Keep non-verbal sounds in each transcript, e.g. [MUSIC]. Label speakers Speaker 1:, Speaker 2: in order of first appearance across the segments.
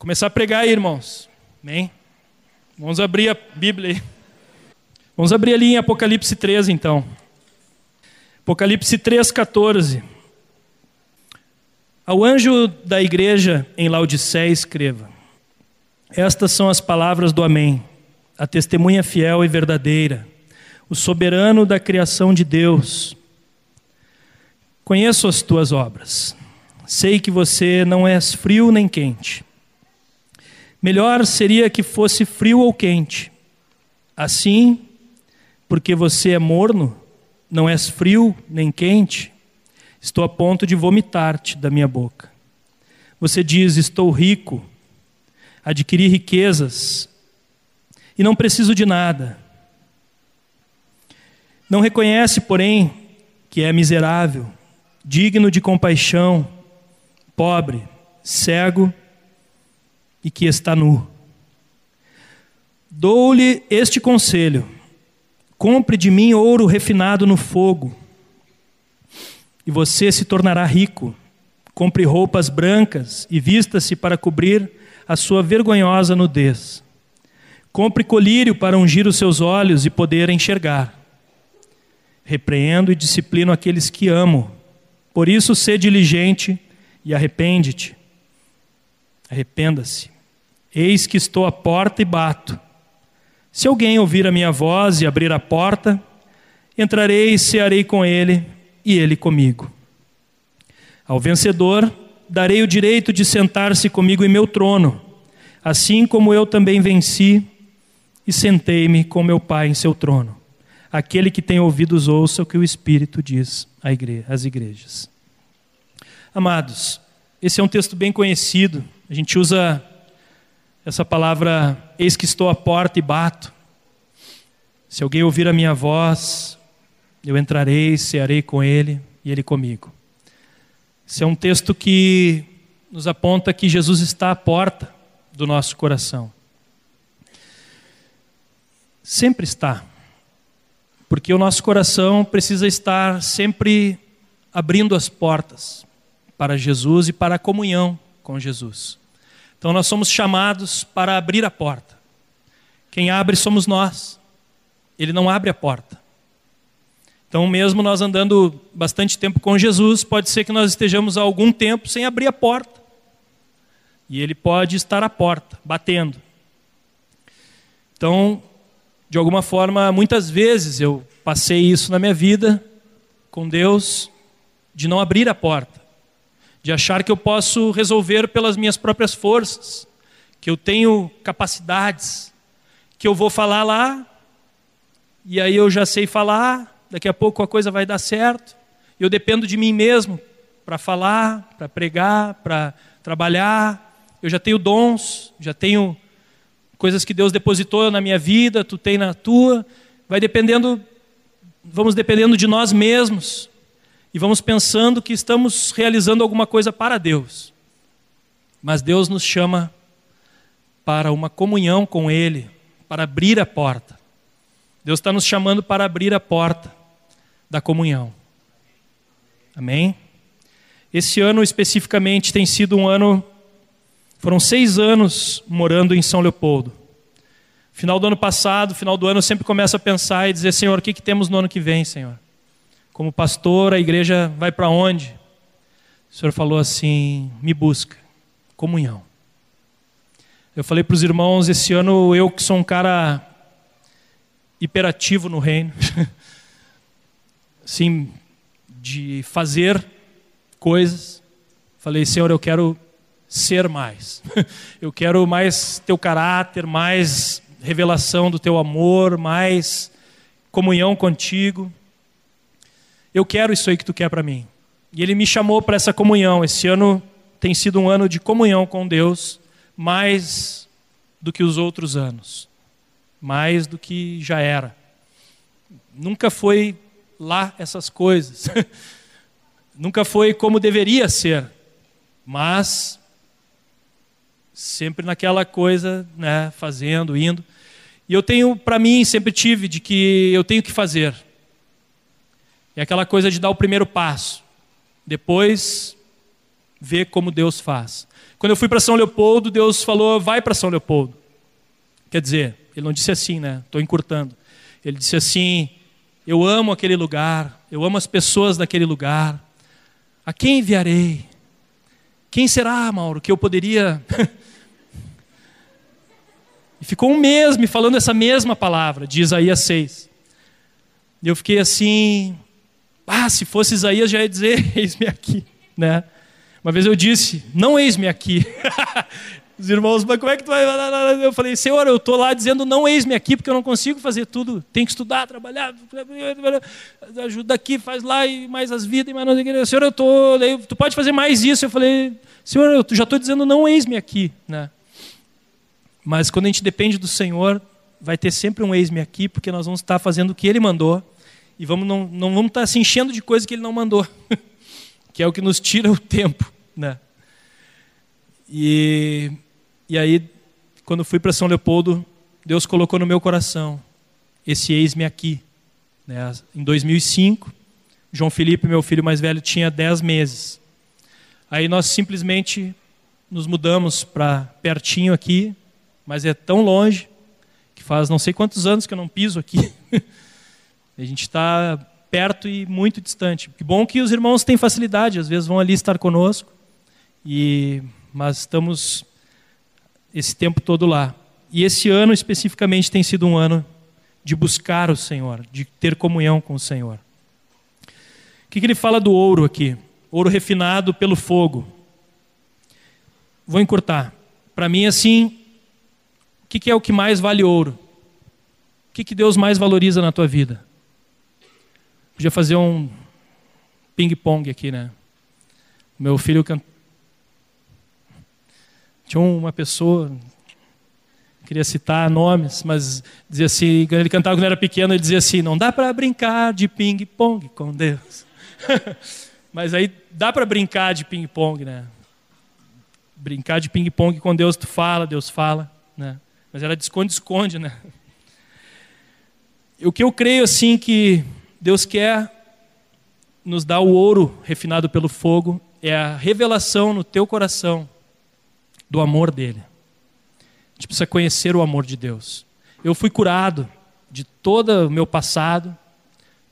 Speaker 1: Começar a pregar aí, irmãos. Amém? Vamos abrir a Bíblia aí. Vamos abrir ali em Apocalipse 3, então. Apocalipse 3, 14. Ao anjo da igreja em Laodiceia, escreva: Estas são as palavras do Amém, a testemunha fiel e verdadeira, o soberano da criação de Deus. Conheço as tuas obras. Sei que você não és frio nem quente. Melhor seria que fosse frio ou quente. Assim, porque você é morno, não és frio nem quente, estou a ponto de vomitar-te da minha boca. Você diz: Estou rico, adquiri riquezas e não preciso de nada. Não reconhece, porém, que é miserável, digno de compaixão, pobre, cego e que está nu. Dou-lhe este conselho: compre de mim ouro refinado no fogo, e você se tornará rico. Compre roupas brancas e vista-se para cobrir a sua vergonhosa nudez. Compre colírio para ungir os seus olhos e poder enxergar. Repreendo e disciplino aqueles que amo. Por isso, sê diligente e arrepende-te. Arrependa-se. Eis que estou à porta e bato. Se alguém ouvir a minha voz e abrir a porta, entrarei e cearei com ele e ele comigo. Ao vencedor, darei o direito de sentar-se comigo em meu trono, assim como eu também venci e sentei-me com meu Pai em seu trono. Aquele que tem ouvidos, ouça o que o Espírito diz às igrejas. Amados, esse é um texto bem conhecido, a gente usa essa palavra, eis que estou à porta e bato. Se alguém ouvir a minha voz, eu entrarei, cearei com ele e ele comigo. Esse é um texto que nos aponta que Jesus está à porta do nosso coração. Sempre está. Porque o nosso coração precisa estar sempre abrindo as portas para Jesus e para a comunhão com Jesus. Então nós somos chamados para abrir a porta. Quem abre somos nós. Ele não abre a porta. Então, mesmo nós andando bastante tempo com Jesus, pode ser que nós estejamos há algum tempo sem abrir a porta. E ele pode estar à porta, batendo. Então, de alguma forma, muitas vezes eu passei isso na minha vida com Deus, de não abrir a porta de achar que eu posso resolver pelas minhas próprias forças, que eu tenho capacidades, que eu vou falar lá, e aí eu já sei falar, daqui a pouco a coisa vai dar certo, eu dependo de mim mesmo para falar, para pregar, para trabalhar, eu já tenho dons, já tenho coisas que Deus depositou na minha vida, tu tem na tua, vai dependendo, vamos dependendo de nós mesmos, e vamos pensando que estamos realizando alguma coisa para Deus. Mas Deus nos chama para uma comunhão com Ele, para abrir a porta. Deus está nos chamando para abrir a porta da comunhão. Amém? Esse ano especificamente tem sido um ano. Foram seis anos morando em São Leopoldo. Final do ano passado, final do ano, eu sempre começo a pensar e dizer: Senhor, o que, que temos no ano que vem, Senhor? Como pastor, a igreja vai para onde? O Senhor falou assim: me busca, comunhão. Eu falei para os irmãos, esse ano eu que sou um cara hiperativo no reino, [LAUGHS] assim, de fazer coisas, falei, Senhor, eu quero ser mais, [LAUGHS] eu quero mais teu caráter, mais revelação do teu amor, mais comunhão contigo. Eu quero isso aí que tu quer para mim. E ele me chamou para essa comunhão. Esse ano tem sido um ano de comunhão com Deus, mais do que os outros anos, mais do que já era. Nunca foi lá essas coisas, [LAUGHS] nunca foi como deveria ser, mas sempre naquela coisa, né, fazendo, indo. E eu tenho para mim, sempre tive, de que eu tenho que fazer. É aquela coisa de dar o primeiro passo, depois ver como Deus faz. Quando eu fui para São Leopoldo, Deus falou: vai para São Leopoldo. Quer dizer, ele não disse assim, né? Estou encurtando. Ele disse assim: eu amo aquele lugar, eu amo as pessoas daquele lugar. A quem enviarei? Quem será, Mauro, que eu poderia. [LAUGHS] e ficou um mês me falando essa mesma palavra, de Isaías 6. E eu fiquei assim, ah, se fosse Isaías já ia dizer, [LAUGHS] eis-me aqui, né? Uma vez eu disse, não eis-me aqui. [LAUGHS] Os irmãos, mas como é que tu vai? Eu falei, Senhor, eu estou lá dizendo, não eis-me aqui, porque eu não consigo fazer tudo. Tem que estudar, trabalhar, [LAUGHS] ajuda aqui, faz lá, e mais as vidas, e mais não sei o. Senhor, eu estou. Tu pode fazer mais isso. Eu falei, Senhor, eu já estou dizendo, não eis-me aqui. Né? Mas quando a gente depende do Senhor, vai ter sempre um eis-me aqui, porque nós vamos estar fazendo o que Ele mandou. E vamos, não, não vamos estar se enchendo de coisa que Ele não mandou. [LAUGHS] que é o que nos tira o tempo. Né? E e aí, quando fui para São Leopoldo, Deus colocou no meu coração esse eis-me aqui. Né? Em 2005, João Felipe, meu filho mais velho, tinha 10 meses. Aí nós simplesmente nos mudamos para pertinho aqui, mas é tão longe que faz não sei quantos anos que eu não piso aqui. [LAUGHS] a gente está perto e muito distante. Que bom que os irmãos têm facilidade, às vezes vão ali estar conosco. E mas estamos esse tempo todo lá. E esse ano especificamente tem sido um ano de buscar o Senhor, de ter comunhão com o Senhor. O que, que ele fala do ouro aqui? Ouro refinado pelo fogo. Vou encurtar. Para mim, assim, o que, que é o que mais vale ouro? O que, que Deus mais valoriza na tua vida? Podia fazer um ping-pong aqui, né? Meu filho can... Tinha uma pessoa, queria citar nomes, mas dizia assim, quando ele cantava quando era pequeno, ele dizia assim: não dá para brincar de ping-pong com Deus. [LAUGHS] mas aí dá para brincar de ping-pong, né? Brincar de ping-pong com Deus, tu fala, Deus fala, né? Mas era de esconde-esconde, né? O que eu creio assim que Deus quer nos dar o ouro refinado pelo fogo é a revelação no teu coração do amor dele. A gente precisa conhecer o amor de Deus. Eu fui curado de todo o meu passado,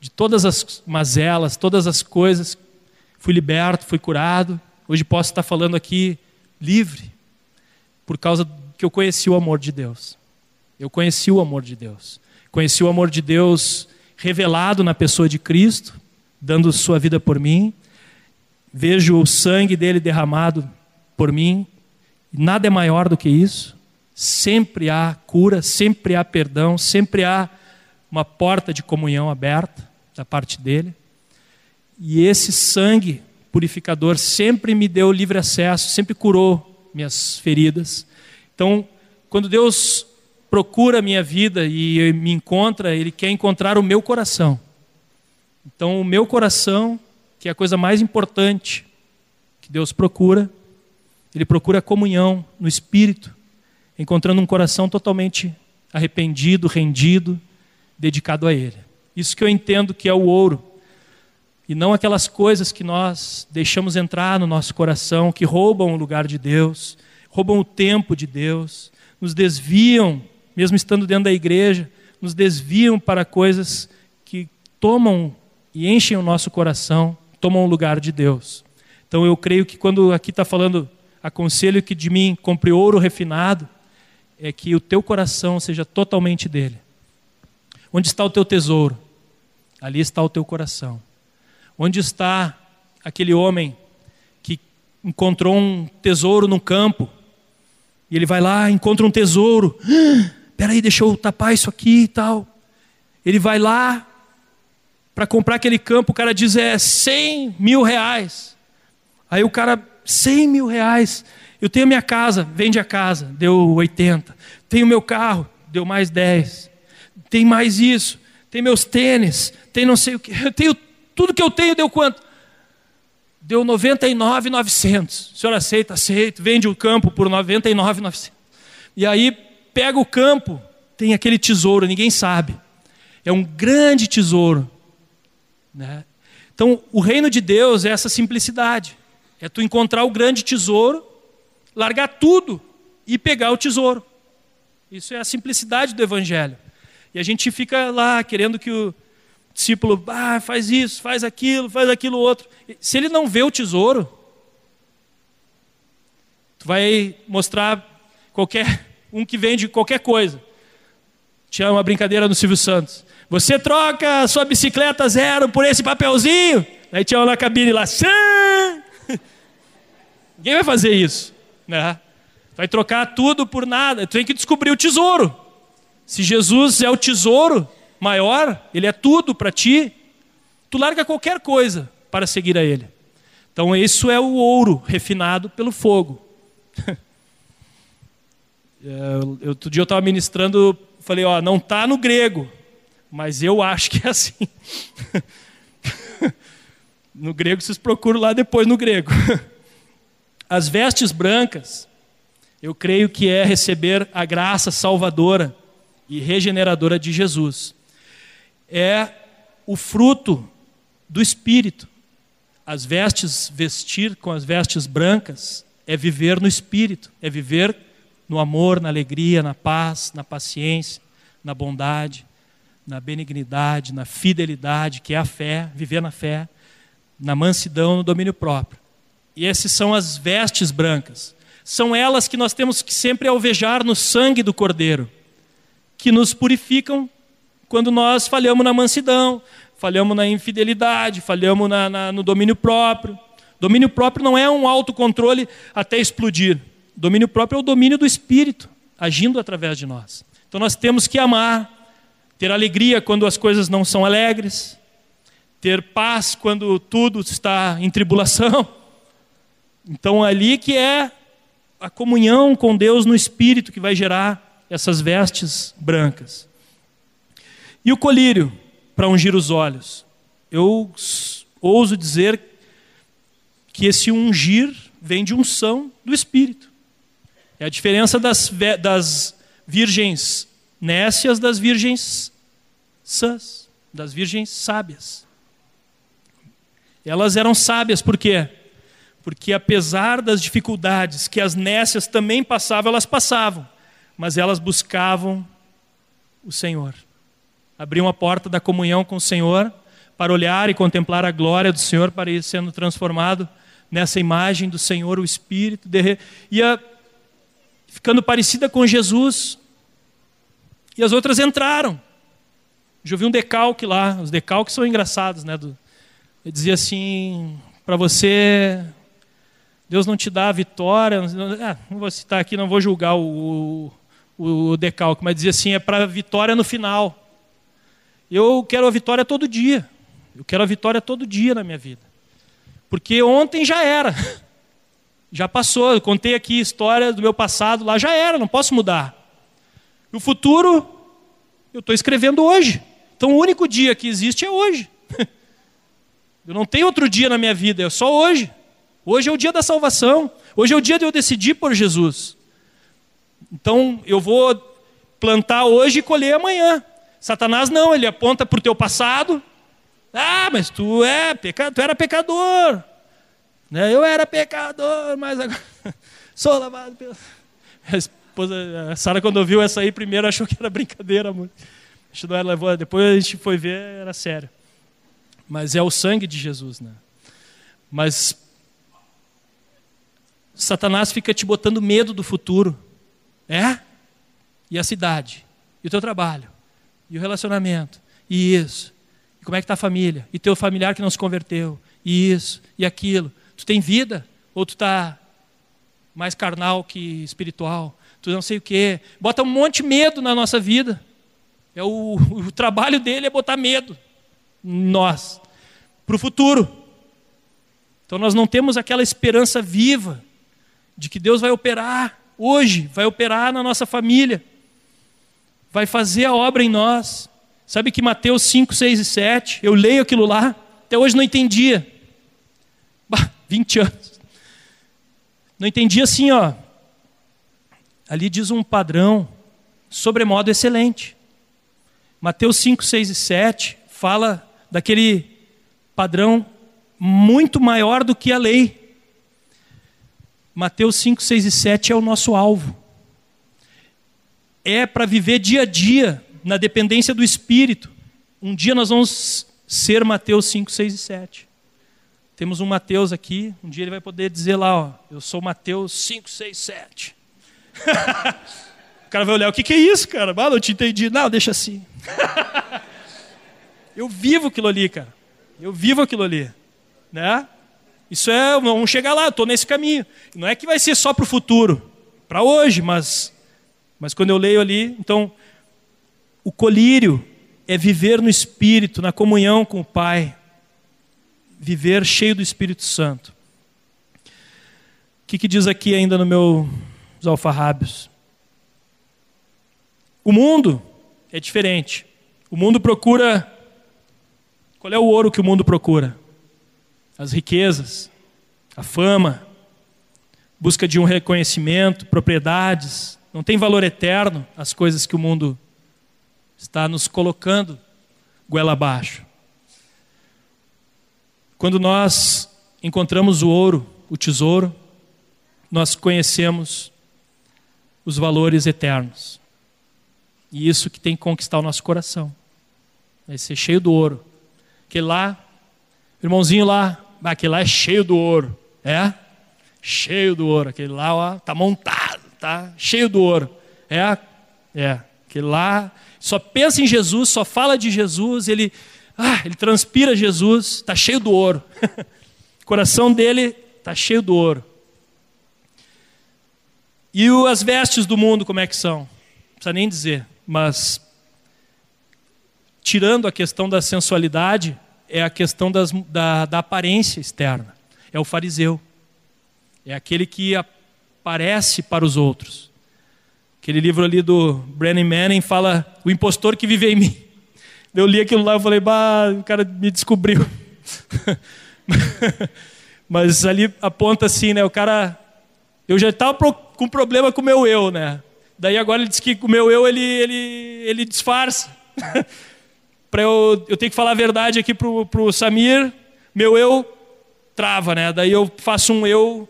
Speaker 1: de todas as mazelas, todas as coisas. Fui liberto, fui curado. Hoje posso estar falando aqui livre, por causa que eu conheci o amor de Deus. Eu conheci o amor de Deus. Conheci o amor de Deus revelado na pessoa de Cristo, dando sua vida por mim. Vejo o sangue dele derramado por mim, Nada é maior do que isso. Sempre há cura, sempre há perdão, sempre há uma porta de comunhão aberta da parte dele. E esse sangue purificador sempre me deu livre acesso, sempre curou minhas feridas. Então, quando Deus procura a minha vida e me encontra, Ele quer encontrar o meu coração. Então, o meu coração, que é a coisa mais importante que Deus procura, ele procura comunhão no espírito, encontrando um coração totalmente arrependido, rendido, dedicado a Ele. Isso que eu entendo que é o ouro. E não aquelas coisas que nós deixamos entrar no nosso coração, que roubam o lugar de Deus, roubam o tempo de Deus, nos desviam, mesmo estando dentro da igreja, nos desviam para coisas que tomam e enchem o nosso coração, tomam o lugar de Deus. Então eu creio que quando aqui está falando aconselho que de mim compre ouro refinado, é que o teu coração seja totalmente dele. Onde está o teu tesouro? Ali está o teu coração. Onde está aquele homem que encontrou um tesouro no campo? E ele vai lá, encontra um tesouro. [GASPS] Peraí, deixa eu tapar isso aqui e tal. Ele vai lá para comprar aquele campo, o cara diz é 100 mil reais. Aí o cara 100 mil reais. Eu tenho minha casa, vende a casa, deu 80. Tenho meu carro, deu mais 10. Tem mais isso. Tem meus tênis, tem não sei o que. Eu tenho tudo que eu tenho, deu quanto? Deu 99,900. O senhor aceita? Aceito. Vende o campo por 99,900. E aí pega o campo, tem aquele tesouro, ninguém sabe. É um grande tesouro. Né? Então, o reino de Deus é essa simplicidade. É tu encontrar o grande tesouro largar tudo e pegar o tesouro. Isso é a simplicidade do evangelho. E a gente fica lá querendo que o discípulo ah, faz isso, faz aquilo, faz aquilo outro. Se ele não vê o tesouro, tu vai mostrar qualquer um que vende qualquer coisa. Tinha uma brincadeira no Silvio Santos. Você troca sua bicicleta zero por esse papelzinho? Aí tinha uma na cabine lá. Ninguém vai fazer isso. Né? Vai trocar tudo por nada. Tu tem que descobrir o tesouro. Se Jesus é o tesouro maior, ele é tudo para ti, tu larga qualquer coisa para seguir a ele. Então, isso é o ouro refinado pelo fogo. [LAUGHS] É, outro dia eu estava ministrando, falei, ó, não está no grego, mas eu acho que é assim. [LAUGHS] no grego vocês procuram lá depois no grego. As vestes brancas, eu creio que é receber a graça salvadora e regeneradora de Jesus. É o fruto do Espírito. As vestes, vestir com as vestes brancas, é viver no Espírito, é viver no amor, na alegria, na paz, na paciência, na bondade, na benignidade, na fidelidade, que é a fé, viver na fé, na mansidão, no domínio próprio. E essas são as vestes brancas. São elas que nós temos que sempre alvejar no sangue do Cordeiro, que nos purificam quando nós falhamos na mansidão, falhamos na infidelidade, falhamos na, na, no domínio próprio. Domínio próprio não é um autocontrole até explodir. Domínio próprio é o domínio do Espírito agindo através de nós. Então nós temos que amar, ter alegria quando as coisas não são alegres, ter paz quando tudo está em tribulação. [LAUGHS] Então ali que é a comunhão com Deus no Espírito que vai gerar essas vestes brancas. E o colírio para ungir os olhos? Eu ouso dizer que esse ungir vem de unção do Espírito. É a diferença das, das virgens nécias das virgens sãs, das virgens sábias. Elas eram sábias por quê? Porque apesar das dificuldades que as nécias também passavam, elas passavam, mas elas buscavam o Senhor. Abriam a porta da comunhão com o Senhor para olhar e contemplar a glória do Senhor, para ir sendo transformado nessa imagem do Senhor, o Espírito, ia ficando parecida com Jesus. E as outras entraram. Já vi um decalque lá, os decalques são engraçados, né? Ele dizia assim: para você, Deus não te dá a vitória. Ah, não vou citar aqui, não vou julgar o, o, o decalque, mas dizia assim: é para a vitória no final. Eu quero a vitória todo dia. Eu quero a vitória todo dia na minha vida. Porque ontem já era. [LAUGHS] Já passou. Eu contei aqui história do meu passado, lá já era, não posso mudar. E o futuro, eu estou escrevendo hoje. Então o único dia que existe é hoje. [LAUGHS] Eu não tenho outro dia na minha vida, é só hoje. Hoje é o dia da salvação. Hoje é o dia de eu decidir por Jesus. Então eu vou plantar hoje e colher amanhã. Satanás não, ele aponta para o teu passado, ah, mas tu é pecador, tu era pecador. Né? Eu era pecador, mas agora [LAUGHS] sou lavado pelo. A esposa, a Sara, quando ouviu essa aí, primeiro achou que era brincadeira, amor. Levou, depois a gente foi ver, era sério. Mas é o sangue de Jesus, né? Mas Satanás fica te botando medo do futuro. É? E a cidade? E o teu trabalho? E o relacionamento? E isso? como é que está a família? E teu familiar que não se converteu? E isso, e aquilo. Tu tem vida? Ou tu está mais carnal que espiritual? Tu não sei o quê. Bota um monte de medo na nossa vida. É o, [LAUGHS] o trabalho dele é botar medo nós. Para o futuro. Então nós não temos aquela esperança viva de que Deus vai operar hoje, vai operar na nossa família, vai fazer a obra em nós. Sabe que Mateus 5, 6 e 7, eu leio aquilo lá, até hoje não entendia. Bah, 20 anos. Não entendia assim, ó. Ali diz um padrão sobremodo excelente. Mateus 5, 6 e 7 fala daquele padrão muito maior do que a lei. Mateus 5, 6 e 7 é o nosso alvo. É para viver dia a dia, na dependência do Espírito. Um dia nós vamos ser Mateus 5, 6 e 7. Temos um Mateus aqui, um dia ele vai poder dizer lá, ó, eu sou Mateus 5, 6, 7. o cara vai olhar, o que, que é isso, cara? Ah, não te entendi. Não, deixa assim. [LAUGHS] eu vivo aquilo ali, cara. Eu vivo aquilo ali. Né? Isso é, vamos chegar lá, estou nesse caminho. Não é que vai ser só para o futuro, para hoje, mas, mas quando eu leio ali, então, o colírio é viver no Espírito, na comunhão com o Pai, viver cheio do Espírito Santo. O que, que diz aqui ainda no meu alfarrábios? O mundo é diferente. O mundo procura. Qual é o ouro que o mundo procura? As riquezas, a fama, busca de um reconhecimento, propriedades. Não tem valor eterno as coisas que o mundo está nos colocando goela abaixo. Quando nós encontramos o ouro, o tesouro, nós conhecemos os valores eternos. E isso que tem que conquistar o nosso coração. Vai ser cheio do ouro. Aquele lá, irmãozinho lá, aquele lá é cheio do ouro. É? Cheio do ouro. Aquele lá, ó, tá montado, tá? Cheio do ouro. É? É. Aquele lá só pensa em Jesus, só fala de Jesus, ele ah, ele transpira Jesus, está cheio do ouro. o [LAUGHS] coração dele está cheio do ouro. E o, as vestes do mundo, como é que são? Não precisa nem dizer, mas tirando a questão da sensualidade, é a questão das, da, da aparência externa. É o fariseu. É aquele que aparece para os outros. Aquele livro ali do Brennan Manning fala o impostor que vive em mim. Eu li aquilo lá e falei, bah, o cara me descobriu. [LAUGHS] Mas ali aponta assim, né? O cara. Eu já estava com problema com o meu eu, né? Daí agora ele diz que o meu eu ele, ele, ele disfarça. [LAUGHS] para eu, eu tenho que falar a verdade aqui pro, pro Samir, meu eu trava, né? Daí eu faço um eu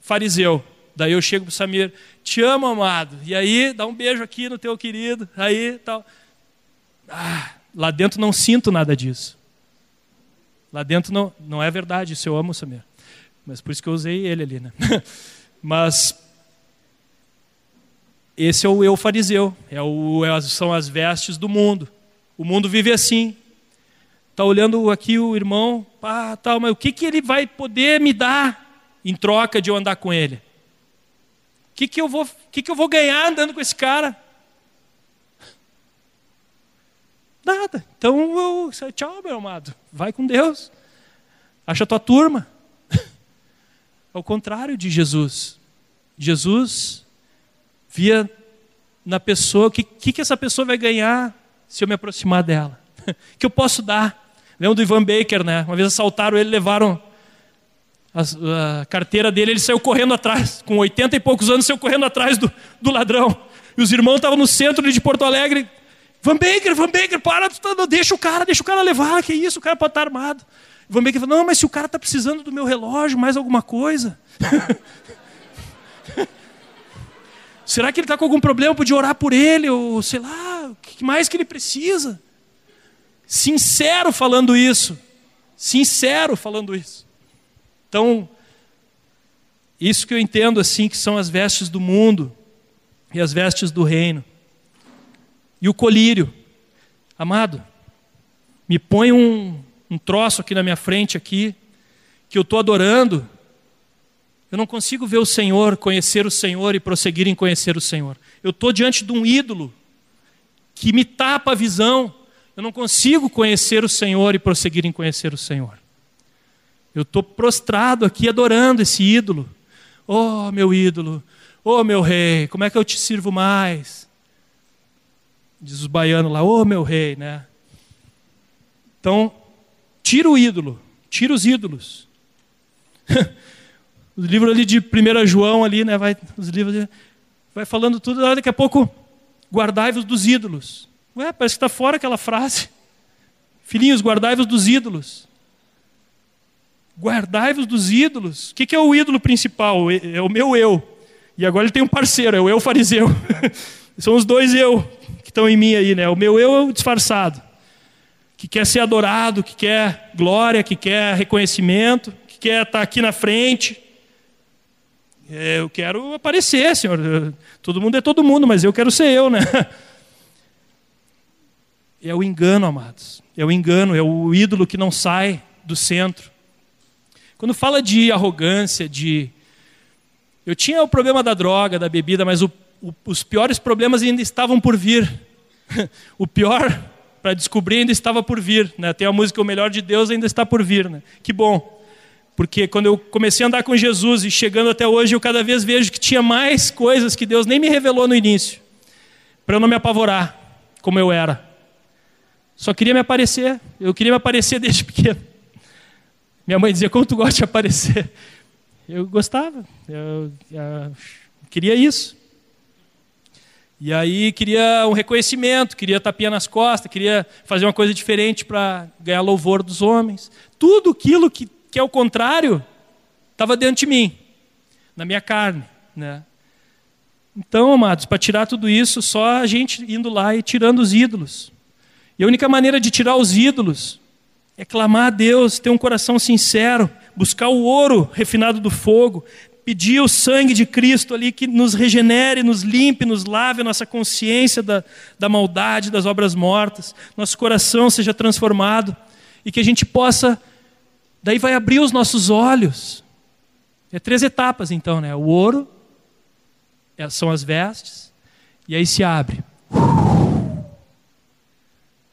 Speaker 1: fariseu. Daí eu chego pro Samir, te amo, amado. E aí, dá um beijo aqui no teu querido. Aí, tal. Ah, Lá dentro não sinto nada disso. Lá dentro não, não é verdade, isso eu amo Samir. Mas por isso que eu usei ele ali, né? [LAUGHS] Mas esse é o eu fariseu, é o, é, são as vestes do mundo. O mundo vive assim. Está olhando aqui o irmão, tal, mas o que, que ele vai poder me dar em troca de eu andar com ele? O que, que, eu, vou, que, que eu vou ganhar andando com esse cara? Nada. Então eu tchau, meu amado. Vai com Deus. Acha tua turma. [LAUGHS] Ao contrário de Jesus. Jesus via na pessoa o que, que, que essa pessoa vai ganhar se eu me aproximar dela. [LAUGHS] que eu posso dar. Lembra do Ivan Baker, né? Uma vez assaltaram ele, levaram a, a, carteira dele, ele saiu correndo atrás, com 80 e poucos anos, saiu correndo atrás do, do ladrão. E os irmãos estavam no centro de Porto Alegre, Van Baker, Van Baker, para, tá, deixa o cara, deixa o cara levar, que isso, o cara pode estar armado. Van Baker falou, não, mas se o cara está precisando do meu relógio, mais alguma coisa. [LAUGHS] Será que ele está com algum problema? Eu podia orar por ele, ou sei lá, o que mais que ele precisa? Sincero falando isso. Sincero falando isso. Então, isso que eu entendo assim, que são as vestes do mundo e as vestes do reino. E o colírio. Amado, me põe um, um troço aqui na minha frente, aqui, que eu estou adorando. Eu não consigo ver o Senhor, conhecer o Senhor e prosseguir em conhecer o Senhor. Eu estou diante de um ídolo que me tapa a visão. Eu não consigo conhecer o Senhor e prosseguir em conhecer o Senhor. Eu estou prostrado aqui adorando esse ídolo. Oh, meu ídolo, oh, meu rei, como é que eu te sirvo mais? Diz os baianos lá, ô oh, meu rei, né? Então, tira o ídolo, tira os ídolos. [LAUGHS] o livro ali de 1 João ali, né, vai, os livros vai falando tudo, daqui a pouco guardai-vos dos ídolos. Ué, parece que está fora aquela frase. [LAUGHS] Filhinhos, guardai-vos dos ídolos. Guardai-vos dos ídolos. O que é o ídolo principal? É o meu eu. E agora ele tem um parceiro, é o eu fariseu. [LAUGHS] São os dois eu que estão em mim aí, né? O meu eu é o disfarçado, que quer ser adorado, que quer glória, que quer reconhecimento, que quer estar aqui na frente. É, eu quero aparecer, Senhor. Todo mundo é todo mundo, mas eu quero ser eu, né? [LAUGHS] É o engano, amados. É o engano, é o ídolo que não sai do centro. Quando fala de arrogância, de. Eu tinha o problema da droga, da bebida, mas o, o, os piores problemas ainda estavam por vir. [LAUGHS] o pior para descobrir ainda estava por vir. Né? Tem a música O Melhor de Deus ainda está por vir. Né? Que bom. Porque quando eu comecei a andar com Jesus e chegando até hoje, eu cada vez vejo que tinha mais coisas que Deus nem me revelou no início, para eu não me apavorar como eu era. Só queria me aparecer. Eu queria me aparecer desde pequeno. Minha mãe dizia: Como tu gosta de aparecer? Eu gostava. Eu, eu queria isso. E aí queria um reconhecimento, queria tapinha nas costas, queria fazer uma coisa diferente para ganhar louvor dos homens. Tudo aquilo que que é o contrário, estava dentro de mim, na minha carne. Né? Então, amados, para tirar tudo isso, só a gente indo lá e tirando os ídolos. E a única maneira de tirar os ídolos é clamar a Deus, ter um coração sincero, buscar o ouro refinado do fogo, pedir o sangue de Cristo ali que nos regenere, nos limpe, nos lave a nossa consciência da, da maldade, das obras mortas, nosso coração seja transformado e que a gente possa Daí vai abrir os nossos olhos. É três etapas então, né? O ouro é, são as vestes e aí se abre.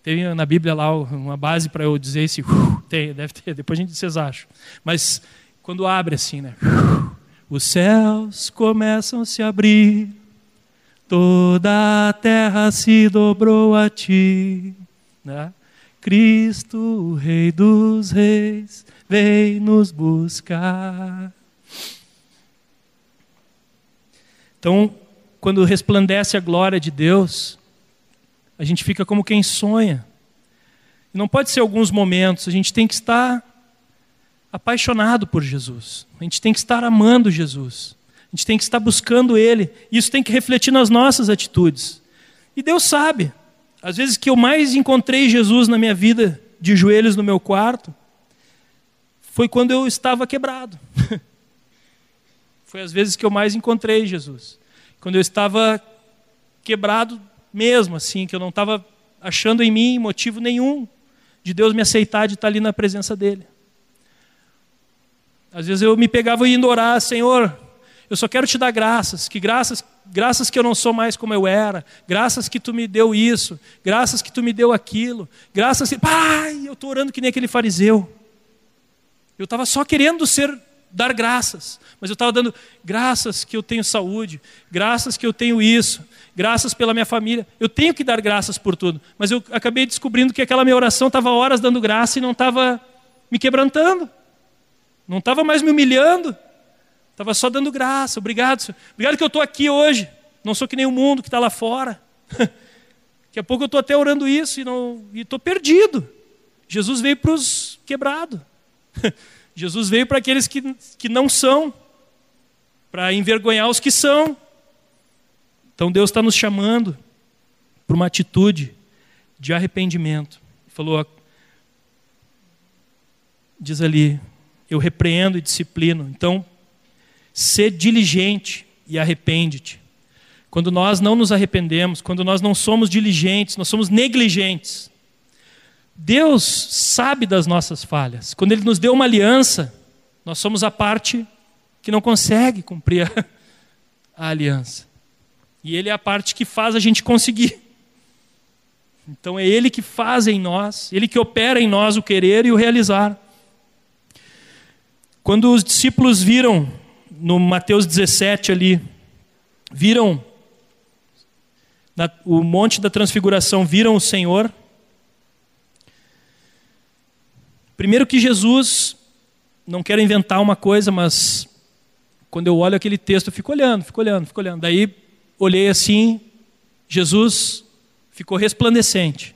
Speaker 1: Tem na Bíblia lá uma base para eu dizer esse tem, deve ter, depois a gente vocês acham. Mas quando abre assim, né? Os céus começam a se abrir, toda a terra se dobrou a ti, né? Cristo, o Rei dos Reis, vem nos buscar. Então, quando resplandece a glória de Deus, a gente fica como quem sonha. E não pode ser alguns momentos, a gente tem que estar apaixonado por Jesus. A gente tem que estar amando Jesus. A gente tem que estar buscando Ele. Isso tem que refletir nas nossas atitudes. E Deus sabe. Às vezes que eu mais encontrei Jesus na minha vida, de joelhos no meu quarto, foi quando eu estava quebrado. [LAUGHS] foi as vezes que eu mais encontrei Jesus. Quando eu estava quebrado mesmo, assim, que eu não estava achando em mim motivo nenhum de Deus me aceitar de estar ali na presença dele. Às vezes eu me pegava indo orar, Senhor, eu só quero te dar graças, que graças, graças que eu não sou mais como eu era, graças que tu me deu isso, graças que tu me deu aquilo, graças que, pai, eu estou orando que nem aquele fariseu. Eu estava só querendo ser dar graças, mas eu estava dando graças que eu tenho saúde, graças que eu tenho isso, graças pela minha família. Eu tenho que dar graças por tudo, mas eu acabei descobrindo que aquela minha oração estava horas dando graça e não estava me quebrantando, não estava mais me humilhando, estava só dando graça. Obrigado, Senhor. Obrigado que eu estou aqui hoje. Não sou que nem o mundo que está lá fora. [LAUGHS] Daqui a pouco eu estou até orando isso e estou perdido. Jesus veio para os quebrados. [LAUGHS] Jesus veio para aqueles que, que não são, para envergonhar os que são. Então Deus está nos chamando para uma atitude de arrependimento. Falou, diz ali, eu repreendo e disciplino. Então, ser diligente e arrepende-te. Quando nós não nos arrependemos, quando nós não somos diligentes, nós somos negligentes, Deus sabe das nossas falhas. Quando Ele nos deu uma aliança, nós somos a parte que não consegue cumprir a, a aliança. E Ele é a parte que faz a gente conseguir. Então é Ele que faz em nós, Ele que opera em nós o querer e o realizar. Quando os discípulos viram, no Mateus 17 ali, viram na, o monte da transfiguração, viram o Senhor, Primeiro que Jesus, não quero inventar uma coisa, mas quando eu olho aquele texto, eu fico olhando, fico olhando, fico olhando. Daí olhei assim, Jesus ficou resplandecente.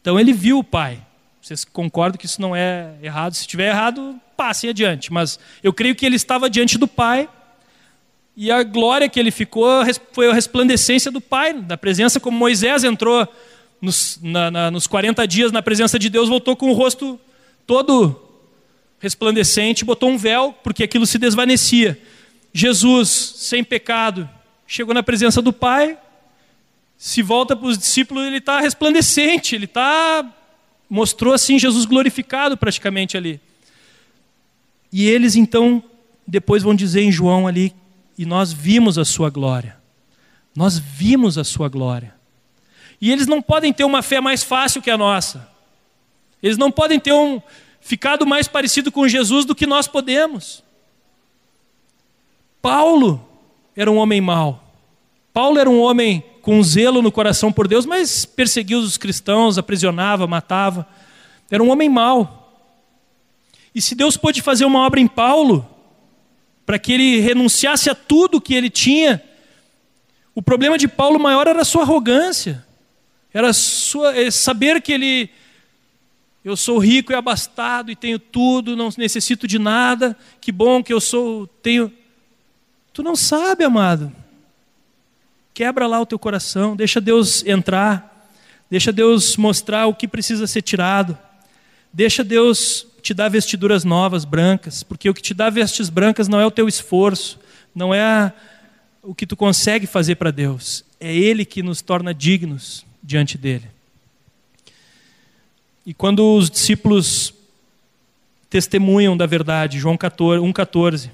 Speaker 1: Então ele viu o Pai. Vocês concordam que isso não é errado? Se estiver errado, passem adiante. Mas eu creio que ele estava diante do Pai e a glória que ele ficou foi a resplandecência do Pai, da presença, como Moisés entrou nos, na, na, nos 40 dias na presença de Deus, voltou com o rosto todo resplandecente, botou um véu, porque aquilo se desvanecia. Jesus, sem pecado, chegou na presença do Pai, se volta para os discípulos, ele está resplandecente, ele está. mostrou assim Jesus glorificado praticamente ali. E eles então, depois vão dizer em João ali, e nós vimos a sua glória. Nós vimos a sua glória. E eles não podem ter uma fé mais fácil que a nossa. Eles não podem ter um ficado mais parecido com Jesus do que nós podemos. Paulo era um homem mau. Paulo era um homem com zelo no coração por Deus, mas perseguia os cristãos, aprisionava, matava. Era um homem mau. E se Deus pôde fazer uma obra em Paulo, para que ele renunciasse a tudo que ele tinha, o problema de Paulo maior era a sua arrogância. Era sua, é saber que ele eu sou rico e abastado e tenho tudo, não necessito de nada. Que bom que eu sou, tenho. Tu não sabe, amado. Quebra lá o teu coração, deixa Deus entrar, deixa Deus mostrar o que precisa ser tirado. Deixa Deus te dar vestiduras novas, brancas, porque o que te dá vestes brancas não é o teu esforço, não é o que tu consegue fazer para Deus, é Ele que nos torna dignos diante dele. E quando os discípulos testemunham da verdade, João 14, 1,14,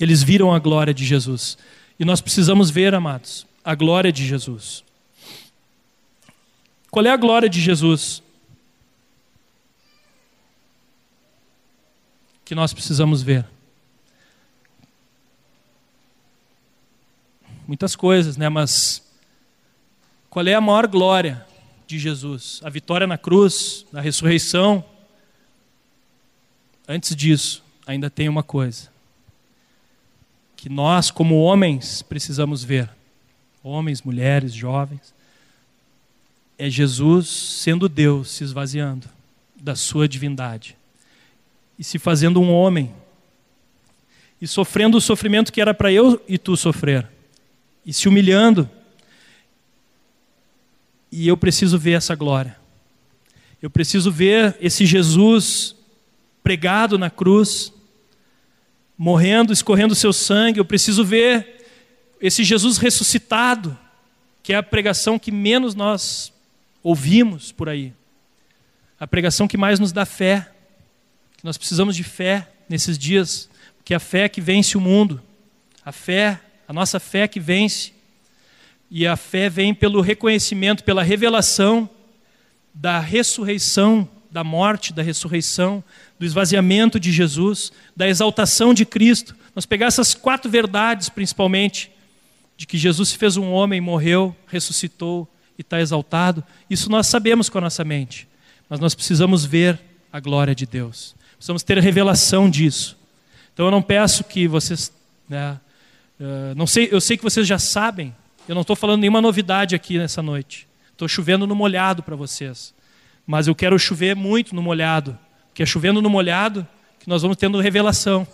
Speaker 1: eles viram a glória de Jesus. E nós precisamos ver, amados, a glória de Jesus. Qual é a glória de Jesus? Que nós precisamos ver. Muitas coisas, né? Mas qual é a maior glória de Jesus? A vitória na cruz, na ressurreição? Antes disso, ainda tem uma coisa que nós, como homens, precisamos ver. Homens, mulheres, jovens. É Jesus sendo Deus, se esvaziando da sua divindade e se fazendo um homem e sofrendo o sofrimento que era para eu e tu sofrer e se humilhando e eu preciso ver essa glória. Eu preciso ver esse Jesus pregado na cruz, morrendo, escorrendo seu sangue. Eu preciso ver esse Jesus ressuscitado, que é a pregação que menos nós ouvimos por aí. A pregação que mais nos dá fé. Que nós precisamos de fé nesses dias, porque a fé que vence o mundo, a fé, a nossa fé que vence. E a fé vem pelo reconhecimento, pela revelação da ressurreição, da morte, da ressurreição, do esvaziamento de Jesus, da exaltação de Cristo. Nós pegar essas quatro verdades, principalmente, de que Jesus se fez um homem, morreu, ressuscitou e está exaltado, isso nós sabemos com a nossa mente, mas nós precisamos ver a glória de Deus, precisamos ter revelação disso. Então eu não peço que vocês, né, uh, não sei, eu sei que vocês já sabem eu não estou falando nenhuma novidade aqui nessa noite. Estou chovendo no molhado para vocês. Mas eu quero chover muito no molhado. Porque é chovendo no molhado que nós vamos tendo revelação.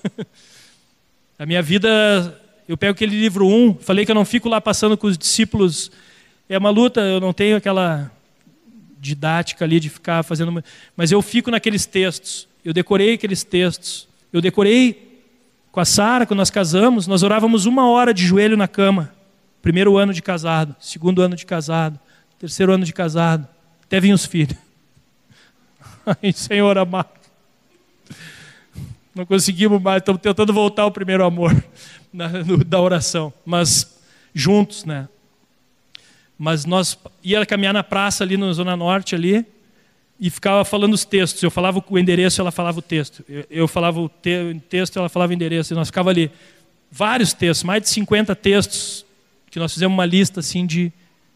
Speaker 1: [LAUGHS] A minha vida, eu pego aquele livro 1, falei que eu não fico lá passando com os discípulos. É uma luta, eu não tenho aquela didática ali de ficar fazendo. Mas eu fico naqueles textos. Eu decorei aqueles textos. Eu decorei com a Sara, quando nós casamos, nós orávamos uma hora de joelho na cama. Primeiro ano de casado, segundo ano de casado, terceiro ano de casado, até vir os filhos. [LAUGHS] Ai, Senhor amado. Não conseguimos mais, estamos tentando voltar ao primeiro amor [LAUGHS] na, no, da oração, mas juntos, né? Mas nós ia caminhar na praça ali na Zona Norte ali e ficava falando os textos. Eu falava o endereço, ela falava o texto. Eu, eu falava o te, texto, ela falava o endereço. E nós ficava ali vários textos, mais de 50 textos que nós fizemos uma lista assim de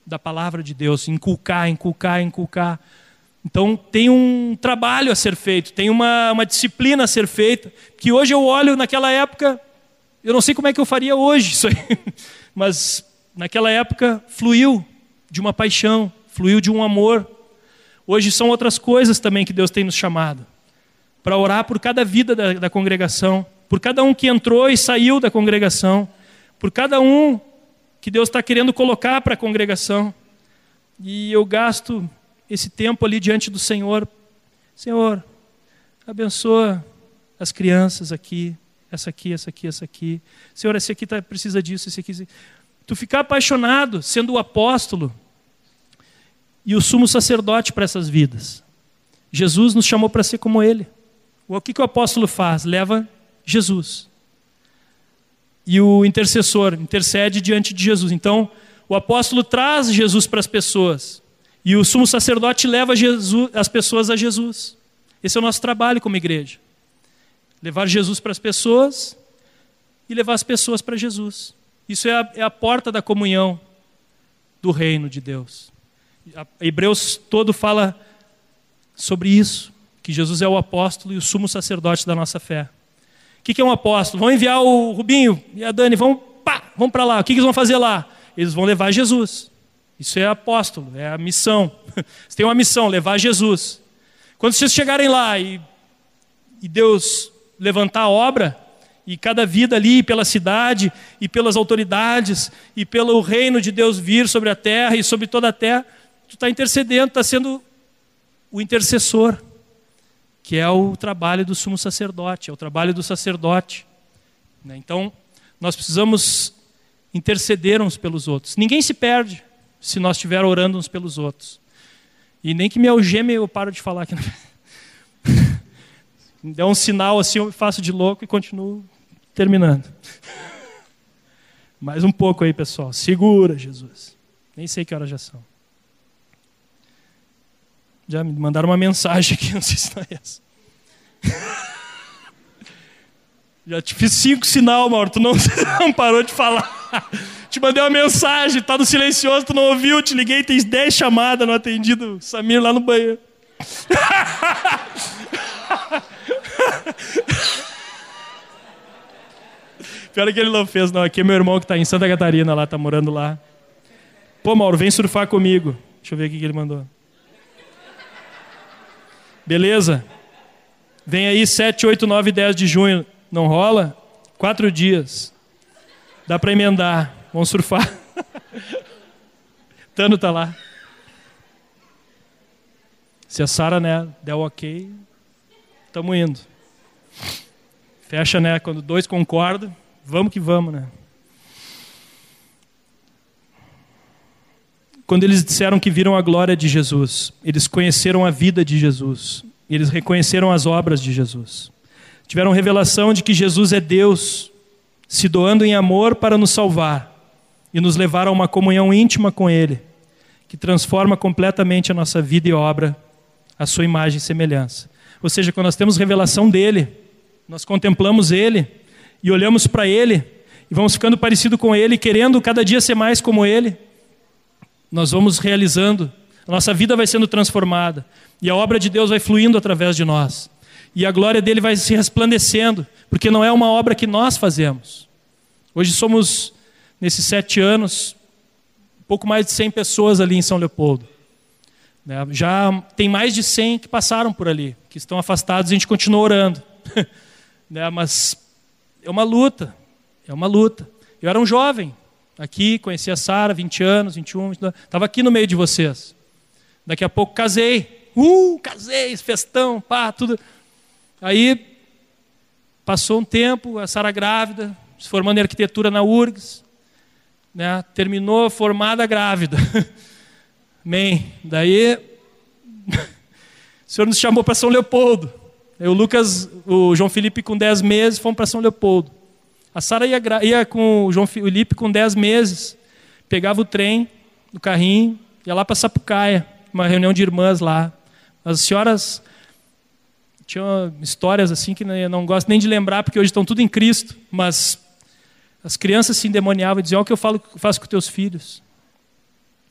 Speaker 1: da palavra de Deus, inculcar, inculcar, inculcar. Então tem um trabalho a ser feito, tem uma, uma disciplina a ser feita, que hoje eu olho naquela época, eu não sei como é que eu faria hoje isso aí, [LAUGHS] mas naquela época fluiu de uma paixão, fluiu de um amor. Hoje são outras coisas também que Deus tem nos chamado para orar por cada vida da, da congregação, por cada um que entrou e saiu da congregação, por cada um que Deus está querendo colocar para a congregação. E eu gasto esse tempo ali diante do Senhor. Senhor, abençoa as crianças aqui, essa aqui, essa aqui, essa aqui. Senhor, esse aqui tá, precisa disso, esse aqui. Tu ficar apaixonado, sendo o apóstolo e o sumo sacerdote para essas vidas. Jesus nos chamou para ser como ele. O que, que o apóstolo faz? Leva Jesus. E o intercessor intercede diante de Jesus. Então, o apóstolo traz Jesus para as pessoas. E o sumo sacerdote leva Jesus, as pessoas a Jesus. Esse é o nosso trabalho como igreja. Levar Jesus para as pessoas e levar as pessoas para Jesus. Isso é a, é a porta da comunhão do reino de Deus. Hebreus todo fala sobre isso que Jesus é o apóstolo e o sumo sacerdote da nossa fé. O que é um apóstolo? Vão enviar o Rubinho e a Dani, vão, vão para lá. O que eles vão fazer lá? Eles vão levar Jesus. Isso é apóstolo, é a missão. [LAUGHS] Você tem uma missão, levar Jesus. Quando vocês chegarem lá e, e Deus levantar a obra, e cada vida ali, pela cidade, e pelas autoridades, e pelo reino de Deus vir sobre a terra e sobre toda a terra, tu está intercedendo, está sendo o intercessor que é o trabalho do sumo sacerdote, é o trabalho do sacerdote. Né? Então, nós precisamos interceder uns pelos outros. Ninguém se perde se nós estiver orando uns pelos outros. E nem que me algeme eu paro de falar aqui. Me dá [LAUGHS] um sinal assim, eu faço de louco e continuo terminando. [LAUGHS] Mais um pouco aí, pessoal. Segura, Jesus. Nem sei que horas já são. Já me mandaram uma mensagem aqui, [LAUGHS] não sei se não é essa. Já te fiz cinco sinal, Mauro, tu não, [LAUGHS] não parou de falar. Te mandei uma mensagem, tá no silencioso, tu não ouviu, te liguei, tem dez chamadas, não atendido. Samir lá no banheiro. [LAUGHS] Pior que ele não fez, não. Aqui é meu irmão que está em Santa Catarina, lá, tá morando lá. Pô, Mauro, vem surfar comigo. Deixa eu ver o que ele mandou. Beleza? Vem aí 7, 8, 9, 10 de junho. Não rola? Quatro dias. Dá para emendar. Vamos surfar. [LAUGHS] Tano tá lá. Se a Sara né, der o ok, estamos indo. Fecha, né? Quando dois concordam, vamos que vamos, né? Quando eles disseram que viram a glória de Jesus, eles conheceram a vida de Jesus, eles reconheceram as obras de Jesus. Tiveram revelação de que Jesus é Deus, se doando em amor para nos salvar e nos levar a uma comunhão íntima com Ele, que transforma completamente a nossa vida e obra, a sua imagem e semelhança. Ou seja, quando nós temos revelação dele, nós contemplamos Ele e olhamos para Ele e vamos ficando parecido com Ele, querendo cada dia ser mais como Ele nós vamos realizando, a nossa vida vai sendo transformada e a obra de Deus vai fluindo através de nós. E a glória dele vai se resplandecendo, porque não é uma obra que nós fazemos. Hoje somos, nesses sete anos, pouco mais de 100 pessoas ali em São Leopoldo. Né? Já tem mais de 100 que passaram por ali, que estão afastados e a gente continua orando. [LAUGHS] Né? Mas é uma luta, é uma luta. Eu era um jovem, aqui, conheci a Sara, 20 anos, 21, estava aqui no meio de vocês. Daqui a pouco casei. Uh, casei, festão, pá, tudo. Aí passou um tempo, a Sara grávida, se formando em arquitetura na URGS, né? terminou formada grávida. [LAUGHS] Amém. Daí [LAUGHS] o Senhor nos chamou para São Leopoldo. Eu, o Lucas, o João Felipe com 10 meses, fomos para São Leopoldo. A Sara ia, ia, com o João Felipe com 10 meses, pegava o trem, o carrinho, ia lá para Sapucaia, uma reunião de irmãs lá. As senhoras tinham histórias assim que eu não gosto nem de lembrar, porque hoje estão tudo em Cristo, mas as crianças se endemoniavam e diziam: Olha o que eu falo, faço com teus filhos.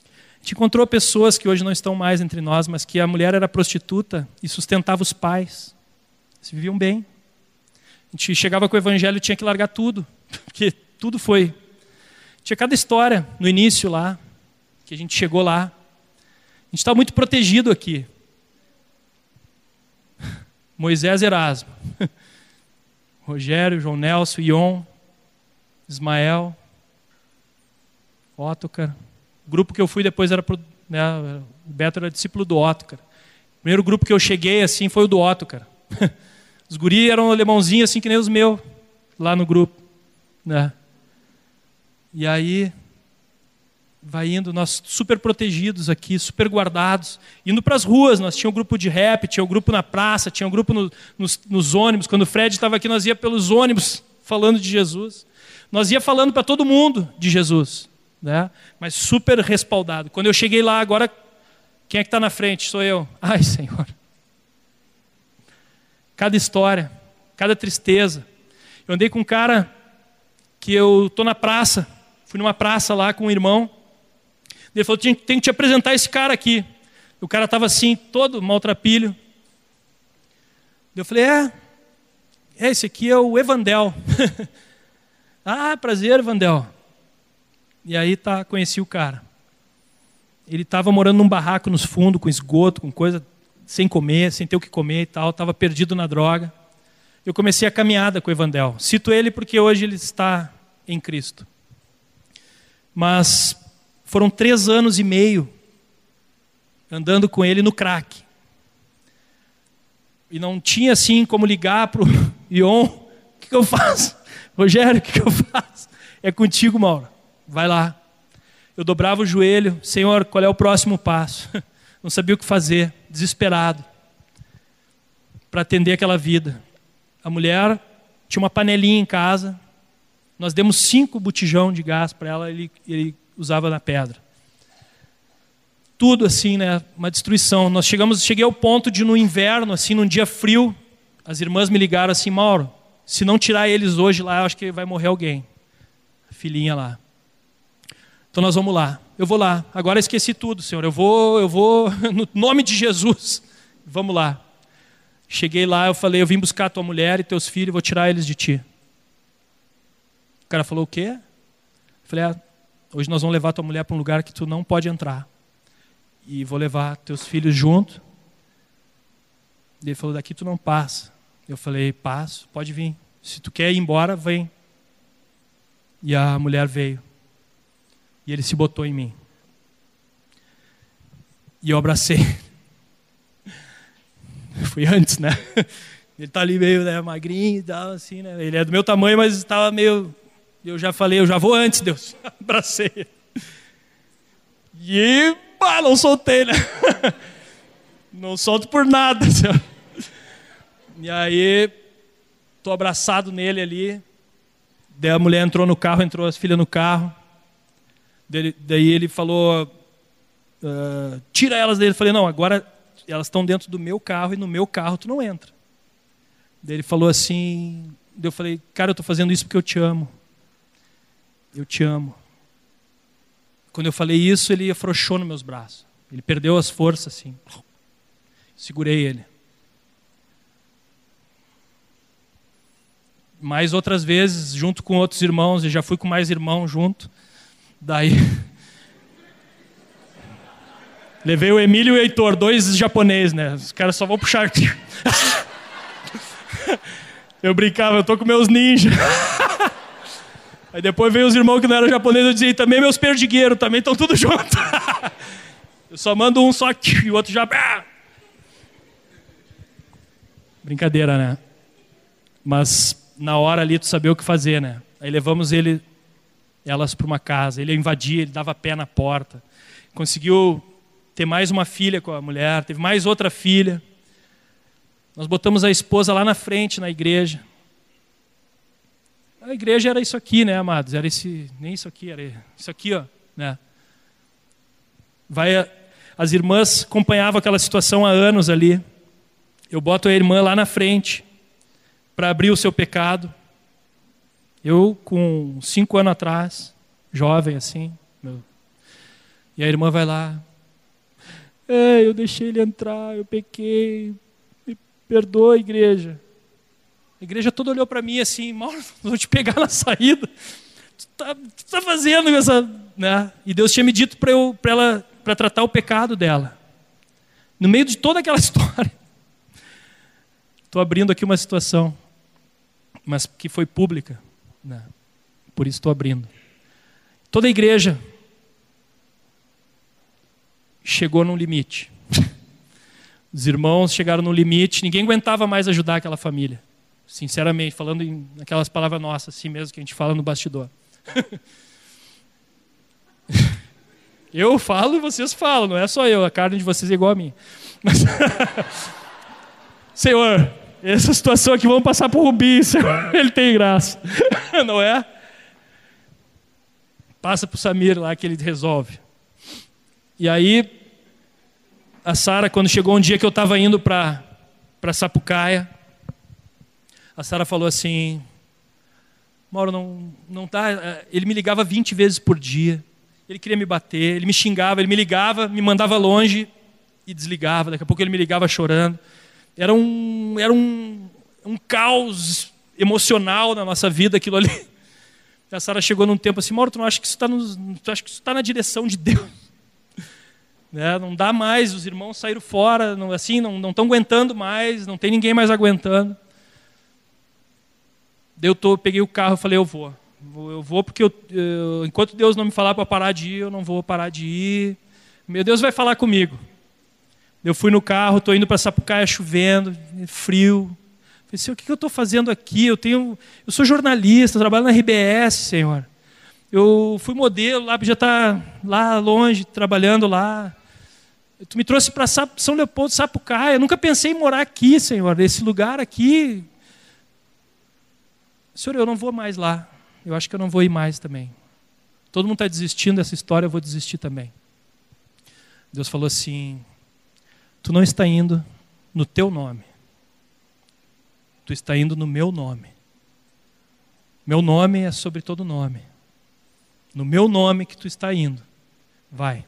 Speaker 1: A gente encontrou pessoas que hoje não estão mais entre nós, mas que a mulher era prostituta e sustentava os pais. Eles viviam bem. A gente chegava com o evangelho e tinha que largar tudo, [LAUGHS] porque tudo foi. Tinha cada história no início lá, que a gente chegou lá. A gente estava muito protegido aqui. [LAUGHS] Moisés Erasmo, [LAUGHS] Rogério, João Nelson, Ion, Ismael, Otto, cara. O grupo que eu fui depois era pro, né, o Beto era discípulo do Otto, cara. O primeiro grupo que eu cheguei assim foi o do Otto, cara. Os guri eram alemãozinhos assim que nem os meus lá no grupo, né? E aí vai indo, nós super protegidos aqui, super guardados, indo para as ruas, nós tínhamos um grupo de rap, tinha um grupo na praça, tinha um grupo no, nos, nos, ônibus, quando o Fred estava aqui, nós ia pelos ônibus falando de Jesus, nós ia falando para todo mundo de Jesus, né? mas super respaldado. Quando eu cheguei lá, agora, quem é que está na frente? Sou eu. [LAUGHS] Ai, Senhor. Cada história, cada tristeza. Eu andei com um cara que eu estou na praça, fui numa praça lá com um irmão, ele falou: tem que te apresentar esse cara aqui. O cara estava assim, todo maltrapilho. Eu falei: é, é, esse aqui é o Evandel. [LAUGHS] ah, prazer, Evandel. E aí tá, conheci o cara. Ele estava morando num barraco nos fundos, com esgoto, com coisa, sem comer, sem ter o que comer e tal, estava perdido na droga. Eu comecei a caminhada com o Evandel. Cito ele porque hoje ele está em Cristo. Mas foram três anos e meio andando com ele no crack. E não tinha assim como ligar para o [LAUGHS] Ion: o que, que eu faço? [LAUGHS] Rogério, o que, que eu faço? É contigo, Mauro. Vai lá. Eu dobrava o joelho: Senhor, qual é o próximo passo? [LAUGHS] Não sabia o que fazer, desesperado, para atender aquela vida. A mulher tinha uma panelinha em casa. Nós demos cinco botijão de gás para ela, ele, ele usava na pedra. Tudo assim, né? Uma destruição. Nós chegamos, cheguei ao ponto de no inverno, assim, num dia frio, as irmãs me ligaram assim, Mauro, se não tirar eles hoje lá, eu acho que vai morrer alguém. A filhinha lá. Então nós vamos lá. Eu vou lá. Agora esqueci tudo, Senhor. Eu vou, eu vou [LAUGHS] no nome de Jesus. Vamos lá. Cheguei lá, eu falei, eu vim buscar tua mulher e teus filhos, vou tirar eles de ti. O cara falou o quê? Eu falei, ah, Hoje nós vamos levar tua mulher para um lugar que tu não pode entrar. E vou levar teus filhos junto. Ele falou: daqui tu não passa. Eu falei: passo, pode vir. Se tu quer ir embora, vem. E a mulher veio. E ele se botou em mim. E eu abracei. [LAUGHS] Fui antes, né? [LAUGHS] Ele tá ali meio né, magrinho e tal, assim, né? Ele é do meu tamanho, mas estava meio eu já falei, eu já vou antes, Deus. [LAUGHS] Abracei. E bah, não soltei, né? Não solto por nada. Senhor. E aí, tô abraçado nele ali. Daí a mulher entrou no carro, entrou as filhas no carro. Daí ele falou: uh, tira elas dele. Eu falei: não, agora elas estão dentro do meu carro e no meu carro tu não entra. Daí ele falou assim: eu falei, cara, eu estou fazendo isso porque eu te amo. Eu te amo. Quando eu falei isso, ele afrouxou nos meus braços. Ele perdeu as forças assim. Segurei ele. Mais outras vezes, junto com outros irmãos, e já fui com mais irmãos junto. Daí. [LAUGHS] Levei o Emílio e o Heitor, dois japoneses, né? Os caras só vão puxar. [LAUGHS] eu brincava, eu tô com meus ninjas. [LAUGHS] Aí depois veio os irmãos que não eram japoneses e diziam, também meus perdigueiros, também estão tudo junto. eu só mando um só e o outro já. Brincadeira, né? Mas na hora ali tu sabia o que fazer, né? Aí levamos ele, elas para uma casa. Ele invadia, ele dava pé na porta. Conseguiu ter mais uma filha com a mulher, teve mais outra filha. Nós botamos a esposa lá na frente na igreja. A igreja era isso aqui, né, amados? Era esse, nem isso aqui, era isso aqui, ó, né? Vai, as irmãs acompanhavam aquela situação há anos ali. Eu boto a irmã lá na frente para abrir o seu pecado. Eu com cinco anos atrás, jovem assim, meu, e a irmã vai lá. É, eu deixei ele entrar, eu pequei, me perdoa, igreja. A igreja toda olhou para mim assim, [LAUGHS] Mauro, vou te pegar na saída. Tu está tá fazendo essa. Né? E Deus tinha me dito para ela para tratar o pecado dela. No meio de toda aquela [LAUGHS] história. Estou abrindo aqui uma situação, mas que foi pública. Né? Por isso estou abrindo. Toda a igreja chegou num limite. [LAUGHS] Os irmãos chegaram no limite, ninguém aguentava mais ajudar aquela família. Sinceramente, falando em aquelas palavras nossas, assim mesmo que a gente fala no bastidor. [LAUGHS] eu falo e vocês falam, não é só eu, a carne de vocês é igual a mim. Mas, [LAUGHS] Senhor, essa situação aqui vamos passar por Rubi, Senhor, [LAUGHS] ele tem graça, [LAUGHS] não é? Passa para o Samir lá que ele resolve. E aí, a Sara, quando chegou um dia que eu estava indo para Sapucaia, a Sara falou assim: Mauro, não, não tá. Eh, ele me ligava 20 vezes por dia. Ele queria me bater, ele me xingava, ele me ligava, me mandava longe e desligava. Daqui a pouco ele me ligava chorando. Era um, era um, um caos emocional na nossa vida aquilo ali. [LAUGHS] A Sara chegou num tempo assim, Mauro, tu não acha que isso está tá na direção de Deus? [LAUGHS] Né? Não dá mais, os irmãos saíram fora, não, assim, não estão aguentando mais, não tem ninguém mais aguentando. Eu tô, peguei o carro e falei, eu vou. Eu vou porque eu, eu, enquanto Deus não me falar para parar de ir, eu não vou parar de ir. Meu Deus vai falar comigo. Eu fui no carro, estou indo para Sapucaia chovendo, frio. Pensei, o que eu estou fazendo aqui? Eu tenho, eu sou jornalista, trabalho na RBS, Senhor. Eu fui modelo lá, podia estar tá lá longe, trabalhando lá. Tu me trouxe para São Leopoldo, Sapucaia. Eu nunca pensei em morar aqui, Senhor, nesse lugar aqui. Senhor, eu não vou mais lá. Eu acho que eu não vou ir mais também. Todo mundo está desistindo dessa história, eu vou desistir também. Deus falou assim: Tu não está indo no teu nome, tu está indo no meu nome. Meu nome é sobre todo nome. No meu nome que tu está indo, vai.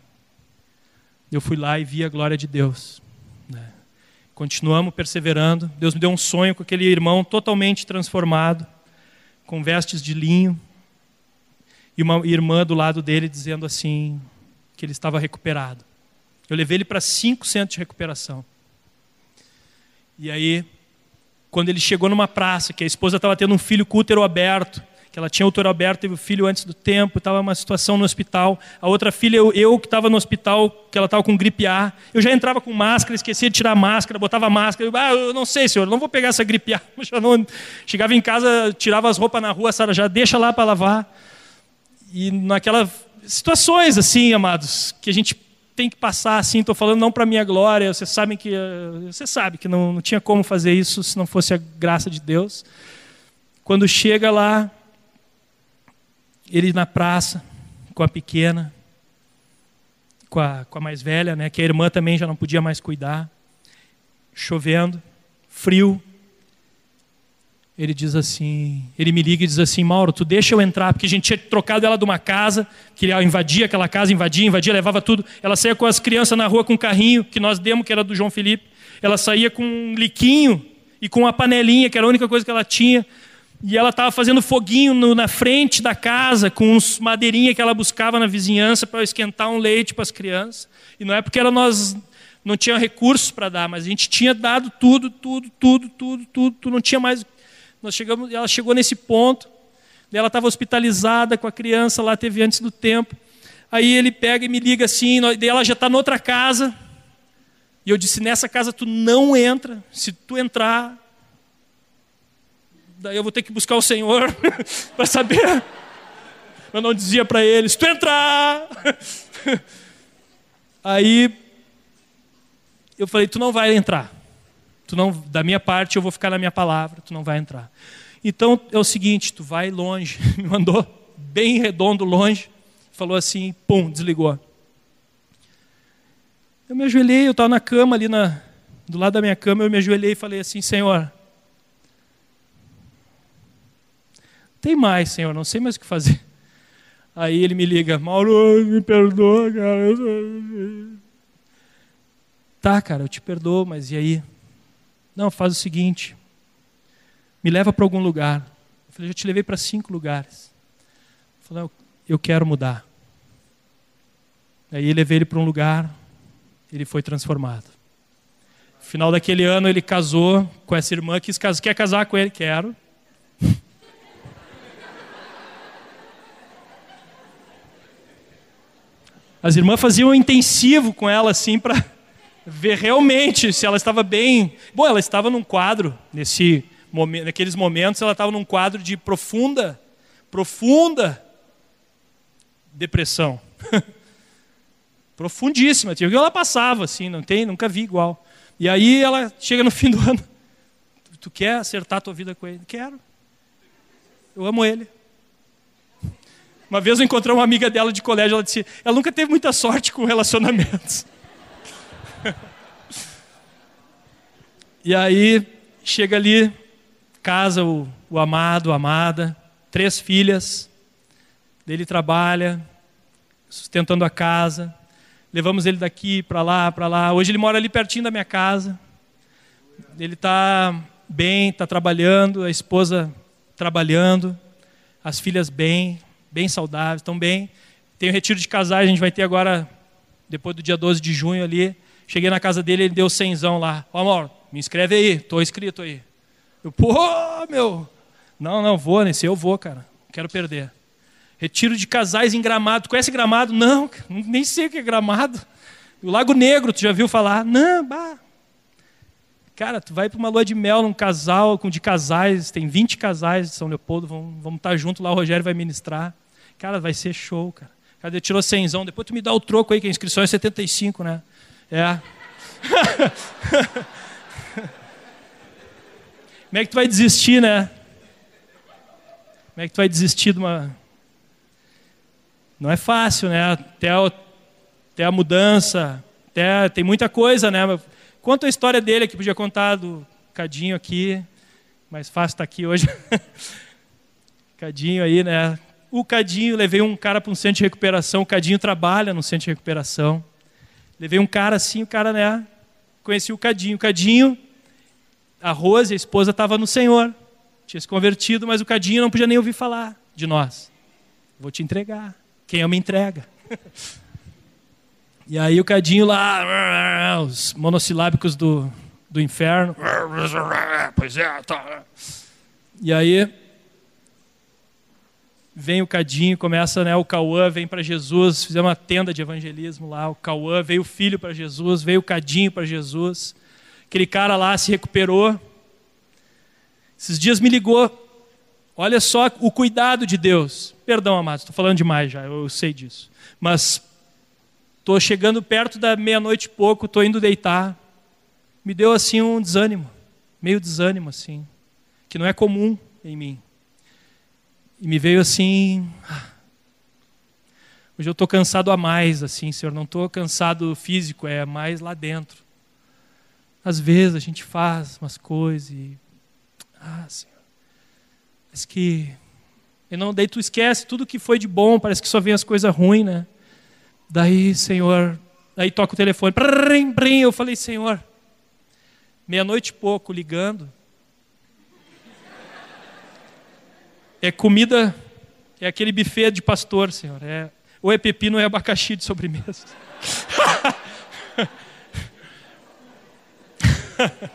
Speaker 1: Eu fui lá e vi a glória de Deus. Né? Continuamos perseverando. Deus me deu um sonho com aquele irmão totalmente transformado com vestes de linho, e uma irmã do lado dele dizendo assim que ele estava recuperado. Eu levei ele para cinco centros de recuperação. E aí, quando ele chegou numa praça, que a esposa estava tendo um filho com útero aberto, que ela tinha útero aberto, teve o filho antes do tempo, estava uma situação no hospital. A outra filha, eu, eu que estava no hospital, que ela estava com gripe A. Eu já entrava com máscara, esquecia de tirar a máscara, botava a máscara. Eu, ah, eu não sei, senhor, não vou pegar essa gripe A. [LAUGHS] Não... Chegava em casa, tirava as roupas na rua, a Sara já deixa lá para lavar. E naquelas situações assim, amados, que a gente tem que passar assim, estou falando não para minha glória, vocês sabem que você sabe que não, não tinha como fazer isso se não fosse a graça de Deus. Quando chega lá, ele na praça, com a pequena, com a, com a mais velha, né, que a irmã também já não podia mais cuidar, chovendo, frio. Ele diz assim, ele me liga e diz assim, Mauro, tu deixa eu entrar, porque a gente tinha trocado ela de uma casa, que ela invadia aquela casa, invadia, invadia, levava tudo. Ela saía com as crianças na rua com um carrinho, que nós demos, que era do João Felipe. Ela saía com um liquinho e com uma panelinha, que era a única coisa que ela tinha, e ela estava fazendo foguinho no, na frente da casa, com uns madeirinha que ela buscava na vizinhança para esquentar um leite para as crianças. E não é porque era nós não tinha recursos para dar, mas a gente tinha dado tudo, tudo, tudo, tudo, tudo, tudo não tinha mais. Nós chegamos, ela chegou nesse ponto, ela estava hospitalizada com a criança lá, teve antes do tempo. Aí ele pega e me liga assim, daí ela já está noutra casa. E eu disse: nessa casa tu não entra. Se tu entrar, daí eu vou ter que buscar o Senhor [LAUGHS] para saber. Eu não dizia para eles: tu entrar. [LAUGHS] Aí eu falei: tu não vai entrar. Tu não, da minha parte eu vou ficar na minha palavra. Tu não vai entrar. Então é o seguinte: tu vai longe. [LAUGHS] Me mandou bem redondo longe. Falou assim: pum, desligou. Eu me ajoelhei, eu estava na cama ali na, do lado da minha cama, eu me ajoelhei e falei assim: Senhor, Tem mais, Senhor, não sei mais o que fazer. Aí ele me liga, Mauro, me perdoa, cara. Tá, cara, eu te perdoo, mas e aí? Não, faz o seguinte, me leva para algum lugar. Eu falei, já te levei para cinco lugares. Eu falei, eu quero mudar. Aí eu levei ele para um lugar, ele foi transformado. final daquele ano ele casou com essa irmã, casar, quer casar com ele? Quero. As irmãs faziam um intensivo com ela assim para ver realmente se ela estava bem. Bom, ela estava num quadro nesse momento, naqueles momentos ela estava num quadro de profunda, profunda depressão. [LAUGHS] Profundíssima. Que ela passava assim, não tem, nunca vi igual. E aí ela chega no [LAUGHS] fim do ano. Tu quer acertar a tua vida com ele? Quero. Eu amo ele. Uma vez eu encontrei uma amiga dela de colégio, ela disse: ela nunca teve muita sorte com relacionamentos. E aí chega ali, casa o, o amado, a amada, três filhas, dele trabalha, sustentando a casa. Levamos ele daqui para lá, para lá. Hoje ele mora ali pertinho da minha casa. Ele está bem, está trabalhando, a esposa trabalhando, as filhas bem, bem saudáveis, estão bem. Tem o retiro de casais, a gente vai ter agora, depois do dia 12 de junho ali. Cheguei na casa dele, ele deu cenzão lá. Ó, amor, me inscreve aí, estou inscrito aí. Eu, pô, meu. Não, não, vou, nesse eu vou, cara. Quero perder. Retiro de casais em Gramado. Conhece Gramado? Não, nem sei o que é Gramado. O Lago Negro, tu já viu falar? Não, bah. Cara, tu vai para uma lua de mel num casal, com de casais, tem 20 casais de São Leopoldo, vamos, vamos estar tá junto lá, o Rogério vai ministrar. Cara, vai ser show, cara. Cara, tirou cenzão, depois tu me dá o troco aí, que a inscrição é 75, né? É. [LAUGHS] Como é que tu vai desistir, né? Como é que tu vai desistir de uma, não é fácil, né? Até a, até a mudança, até, tem muita coisa, né? Conta a história dele que podia contar do Cadinho aqui, mais fácil estar tá aqui hoje. [LAUGHS] Cadinho aí, né? O Cadinho, levei um cara para um centro de recuperação, o Cadinho trabalha no centro de recuperação. Levei um cara assim, o cara, né? Conheci o Cadinho. O Cadinho, a Rose, a esposa, estava no Senhor. Tinha se convertido, mas o Cadinho não podia nem ouvir falar de nós. Vou te entregar. Quem ama entrega. E aí o cadinho lá, os monossilábicos do, do inferno. Pois é, tá. E aí vem o cadinho, começa, né, o Cauã vem para Jesus, fizemos uma tenda de evangelismo lá, o Cauã veio o filho para Jesus, veio o cadinho para Jesus. Aquele cara lá se recuperou. Esses dias me ligou Olha só o cuidado de Deus. Perdão, amados, estou falando demais já, eu sei disso. Mas estou chegando perto da meia-noite e pouco, estou indo deitar. Me deu assim um desânimo, meio desânimo assim, que não é comum em mim. E me veio assim. Ah, hoje eu estou cansado a mais, assim, Senhor. Não estou cansado físico, é mais lá dentro. Às vezes a gente faz umas coisas e. Ah, Senhor. Mas que. E não, daí tu esquece tudo que foi de bom, parece que só vem as coisas ruins, né? Daí, Senhor, aí toca o telefone, brim, brim, eu falei, Senhor, meia-noite e pouco ligando. É comida, é aquele buffet de pastor, Senhor. É, ou é pepino ou é abacaxi de sobremesa. [LAUGHS] [LAUGHS]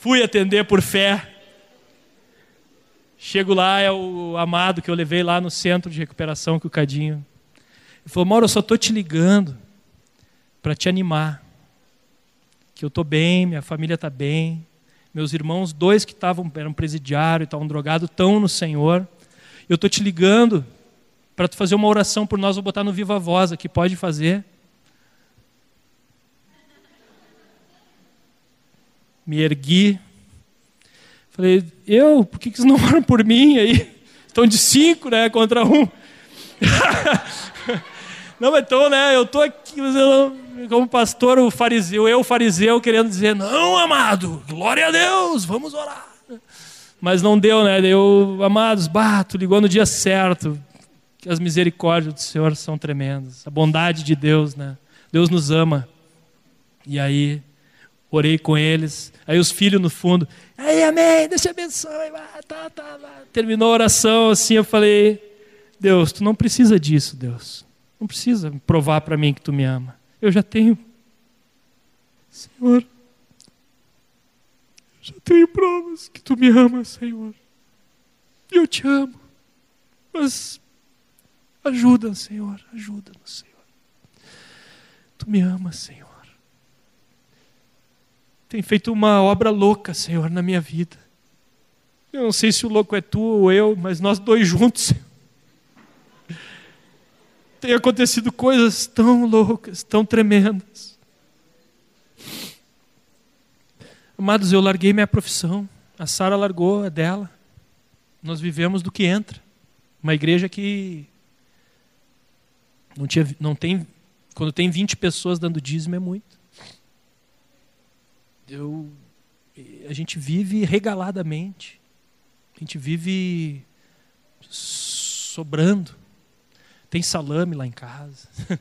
Speaker 1: Fui atender por fé. Chego lá, é o amado que eu levei lá no centro de recuperação com o Cadinho. Ele falou: Mauro, eu só estou te ligando para te animar. Que eu estou bem, minha família está bem. Meus irmãos, dois que estavam, eram presidiários, estavam drogados, estão no Senhor. Eu estou te ligando para tu fazer uma oração por nós, vou botar no Viva Voz aqui, pode fazer. Me ergui, Falei, eu? Por que, que vocês não oram por mim aí? Estão de cinco, né? Contra um. [LAUGHS] não, então, né? Eu estou aqui, como pastor, o fariseu, eu, fariseu, querendo dizer, não, amado, glória a Deus, vamos orar. Mas não deu, né? Deu, amados, bato, ligou no dia certo. Que as misericórdias do Senhor são tremendas. A bondade de Deus, né? Deus nos ama. E aí, orei com eles. Aí os filhos no fundo, aí amém, Deus te abençoe. Tá, tá, tá. Terminou a oração assim, eu falei, Deus, tu não precisa disso, Deus. Não precisa provar para mim que tu me ama. Eu já tenho. Senhor, já tenho provas que tu me amas, Senhor. Eu te amo. Mas ajuda, Senhor, ajuda-nos, Senhor. Tu me amas, Senhor. Tem feito uma obra louca, Senhor, na minha vida. Eu não sei se o louco é tu ou eu, mas nós dois juntos, Senhor. Tem acontecido coisas tão loucas, tão tremendas. Amados, eu larguei minha profissão. A Sara largou a dela. Nós vivemos do que entra. Uma igreja que não, tinha, não tem. Quando tem 20 pessoas dando dízimo é muito. Eu, a gente vive regaladamente. A gente vive sobrando. Tem salame lá em casa. [LAUGHS]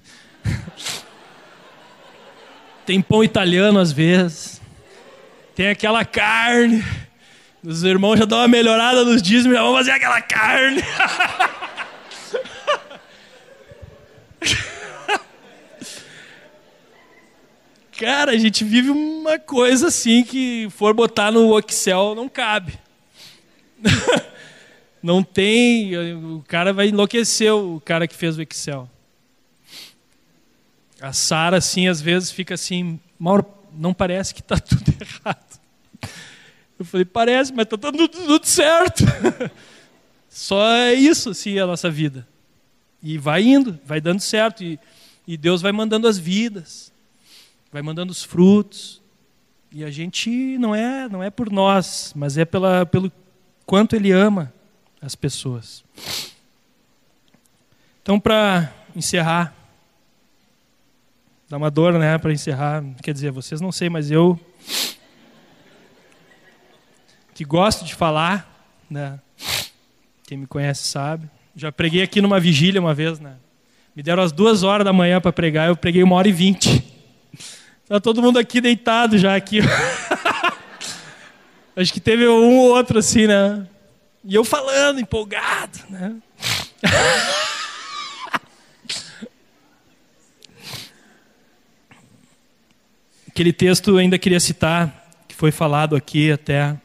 Speaker 1: tem pão italiano às vezes. Tem aquela carne. Os irmãos já dão uma melhorada nos dízimos, já vão fazer aquela carne. [LAUGHS] Cara, a gente vive uma coisa assim que for botar no Excel não cabe. [LAUGHS] não tem, o cara vai enlouquecer o cara que fez o Excel. A Sara assim às vezes fica assim, Mauro, não parece que está [LAUGHS] tudo errado. Eu falei, parece, mas está tudo, tudo certo. [LAUGHS] Só é isso, assim, a nossa vida. E vai indo, vai dando certo. E, e Deus vai mandando as vidas, vai mandando os frutos. E a gente não é, não é por nós, mas é pela, pelo quanto Ele ama as pessoas. Então, para encerrar, dá uma dor, né, para encerrar. Quer dizer, vocês não sei, mas eu que gosto de falar, né? Quem me conhece sabe. Já preguei aqui numa vigília uma vez, né? Me deram as duas horas da manhã para pregar, eu preguei uma hora e vinte. Tá todo mundo aqui deitado já aqui. [LAUGHS] Acho que teve um ou outro assim, né? E eu falando, empolgado, né? [LAUGHS] Aquele texto eu ainda queria citar, que foi falado aqui até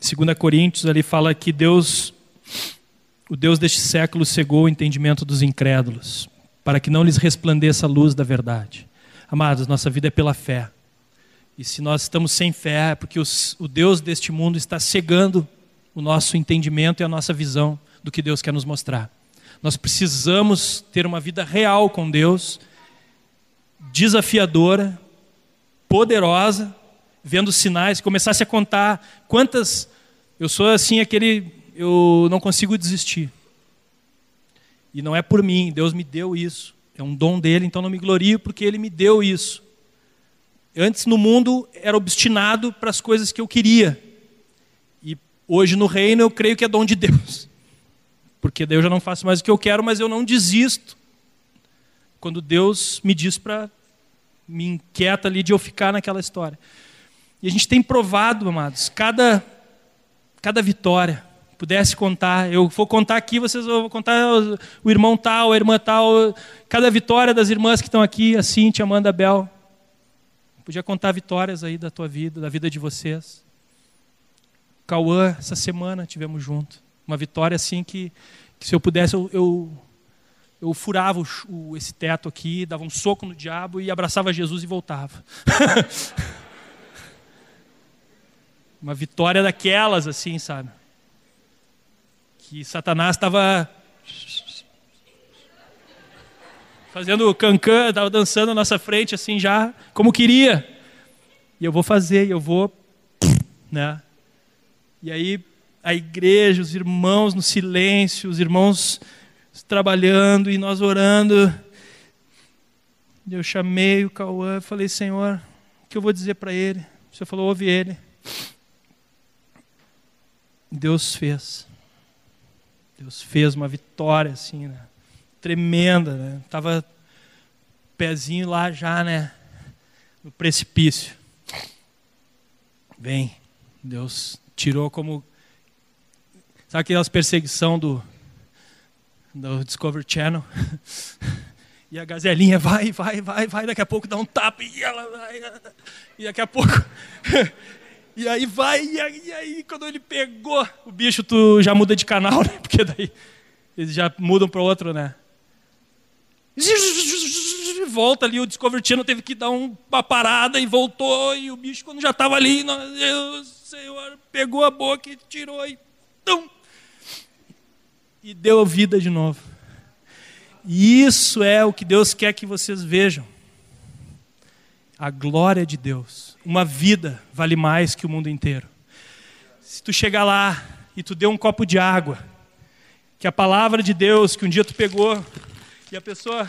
Speaker 1: 2 Coríntios ali fala que Deus, o Deus deste século cegou o entendimento dos incrédulos, para que não lhes resplandeça a luz da verdade. Amados, nossa vida é pela fé. E se nós estamos sem fé, é porque os, o Deus deste mundo está cegando o nosso entendimento e a nossa visão do que Deus quer nos mostrar. Nós precisamos ter uma vida real com Deus, desafiadora, poderosa, vendo sinais, começasse a contar quantas. Eu sou assim, aquele. Eu não consigo desistir. E não é por mim, Deus me deu isso. É um dom dele, então não me glorio porque ele me deu isso. Antes no mundo era obstinado para as coisas que eu queria. E hoje no reino eu creio que é dom de Deus. [LAUGHS] Porque Deus já não faço mais o que eu quero, mas eu não desisto. Quando Deus me diz para me inquieta ali de eu ficar naquela história. E a gente tem provado, amados, cada, cada vitória. Pudesse contar, eu vou contar aqui, vocês vão contar o irmão tal, a irmã tal, cada vitória das irmãs que estão aqui, a Cintia, Amanda, a Bel. Podia contar vitórias aí da tua vida, da vida de vocês. Cauã, essa semana tivemos junto. Uma vitória assim que, que se eu pudesse, eu, eu, eu furava o, esse teto aqui, dava um soco no diabo e abraçava Jesus e voltava. [LAUGHS] Uma vitória daquelas, assim, sabe? Que Satanás estava fazendo cancã, estava dançando na nossa frente, assim, já como queria. E eu vou fazer, eu vou, né? E aí a igreja, os irmãos no silêncio, os irmãos trabalhando e nós orando. Eu chamei o Cauã falei, Senhor, o que eu vou dizer para ele? O Senhor falou, ouve ele. Deus fez. Deus fez uma vitória assim, né? Tremenda, né? Tava pezinho lá já, né? No precipício. Bem, Deus tirou como sabe aquelas perseguição do do Discovery Channel? [LAUGHS] E a gazelinha vai, vai, vai, vai, daqui a pouco dá um tapa e ela vai. E daqui a pouco. [LAUGHS] e aí vai, e aí, e aí, quando ele pegou o bicho, tu já muda de canal, [LAUGHS] né? Porque daí eles já mudam para outro, né? [LAUGHS] Volta ali, o Discovery Channel teve que dar uma parada e voltou, e o bicho, quando já estava ali, Deus, Senhor, pegou a boca e tirou e. Tum, e deu vida de novo. E isso é o que Deus quer que vocês vejam. A glória de Deus. Uma vida vale mais que o mundo inteiro. Se tu chegar lá e tu deu um copo de água, que a palavra de Deus que um dia tu pegou e a pessoa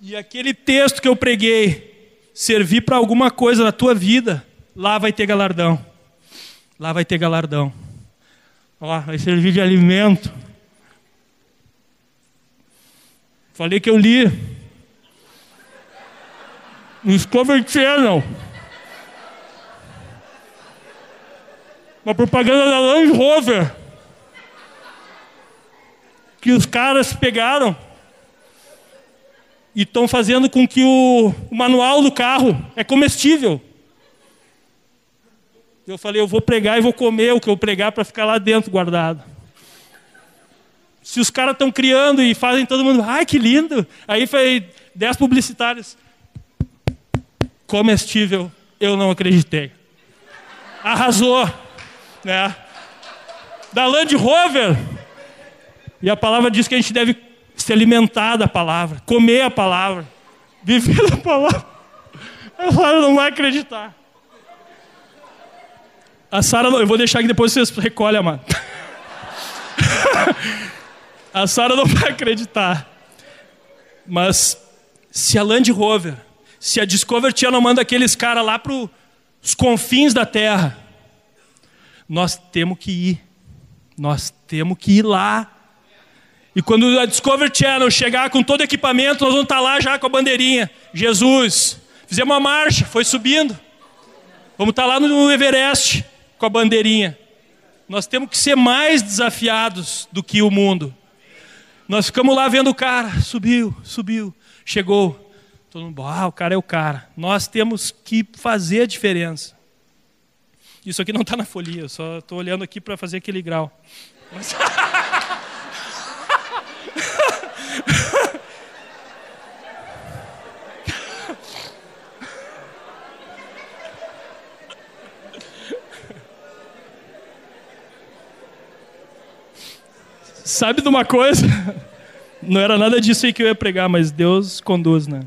Speaker 1: e aquele texto que eu preguei servir para alguma coisa na tua vida, lá vai ter galardão. Lá vai ter galardão. Ó, vai servir de alimento. Falei que eu li. No Discovery Channel. Uma propaganda da Land Rover. Que os caras pegaram e estão fazendo com que o, o manual do carro é comestível. Eu falei, eu vou pregar e vou comer o que eu pregar para ficar lá dentro guardado. Se os caras estão criando e fazem todo mundo, ai que lindo. Aí foi dez publicitários. Comestível, eu não acreditei. Arrasou. Né? Da Land Rover. E a palavra diz que a gente deve se alimentar da palavra, comer a palavra, viver a palavra. Eu falo, não vai acreditar. A Sara, eu vou deixar que depois vocês recolhem, mano. [LAUGHS] a Sara não [LAUGHS] vai acreditar. Mas se a Land Rover, se a Discovery Channel manda aqueles caras lá para os confins da Terra, nós temos que ir. Nós temos que ir lá. E quando a Discovery Channel chegar com todo o equipamento, nós vamos estar tá lá já com a bandeirinha. Jesus, fizemos uma marcha, foi subindo. Vamos estar tá lá no Everest com a bandeirinha. Nós temos que ser mais desafiados do que o mundo. Nós ficamos lá vendo o cara, subiu, subiu, chegou. Todo mundo, ah, o cara é o cara. Nós temos que fazer a diferença. Isso aqui não está na folia, eu só estou olhando aqui para fazer aquele grau. Mas... [LAUGHS] Sabe de uma coisa? Não era nada disso aí que eu ia pregar, mas Deus conduz, né?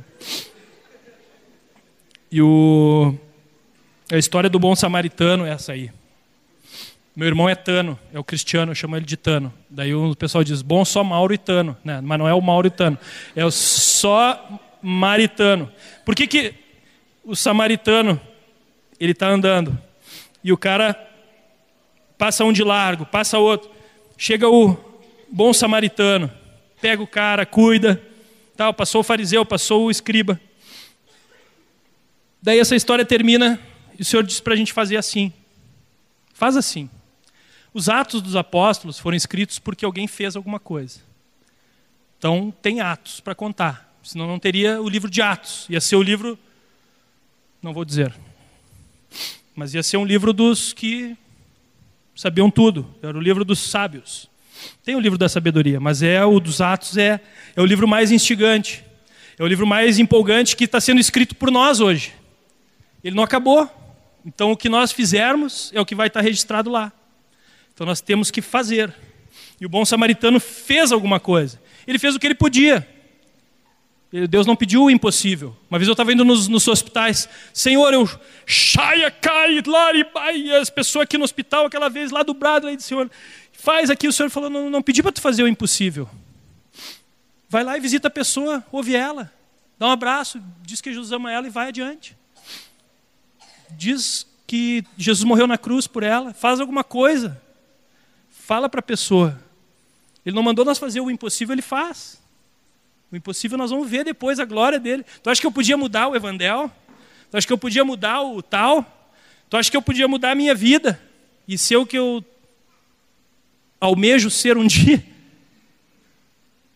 Speaker 1: E o... a história do bom samaritano é essa aí. Meu irmão é Tano, é o Cristiano, eu chamo ele de Tano. Daí o pessoal diz, bom só Mauro e Tano, né? mas não é o Mauro e Tano, é o só Maritano. Por que, que o samaritano, ele está andando, e o cara passa um de largo, passa outro, chega o, bom samaritano. Pega o cara, cuida. Tal, passou o fariseu, passou o escriba. Daí essa história termina e o Senhor diz para a gente fazer assim. Faz assim. Os Atos dos Apóstolos foram escritos porque alguém fez alguma coisa. Então tem Atos para contar. Senão não teria o livro de Atos. Ia ser o livro. Não vou dizer. Mas ia ser um livro dos que sabiam tudo. Era o livro dos sábios. Tem o livro da sabedoria, mas é o dos Atos é, é o livro mais instigante. É o livro mais empolgante que está sendo escrito por nós hoje. Ele não acabou. Então o que nós fizermos é o que vai estar registrado lá. Então nós temos que fazer. E o bom samaritano fez alguma coisa. Ele fez o que ele podia. Deus não pediu o impossível. Uma vez eu estava indo nos, nos, hospitais, Senhor, eu chaia, cai, e as pessoas aqui no hospital, aquela vez lá do brado, aí, Senhor, Faz aqui, o Senhor falou, não, não pedi para tu fazer o impossível. Vai lá e visita a pessoa, ouve ela, dá um abraço, diz que Jesus ama ela e vai adiante. Diz que Jesus morreu na cruz por ela, faz alguma coisa. Fala para a pessoa. Ele não mandou nós fazer o impossível, ele faz. O impossível nós vamos ver depois a glória dele. Tu acha que eu podia mudar o Evandel? Tu acha que eu podia mudar o tal? Tu acha que eu podia mudar a minha vida? E ser o que eu almejo ser um [LAUGHS] dia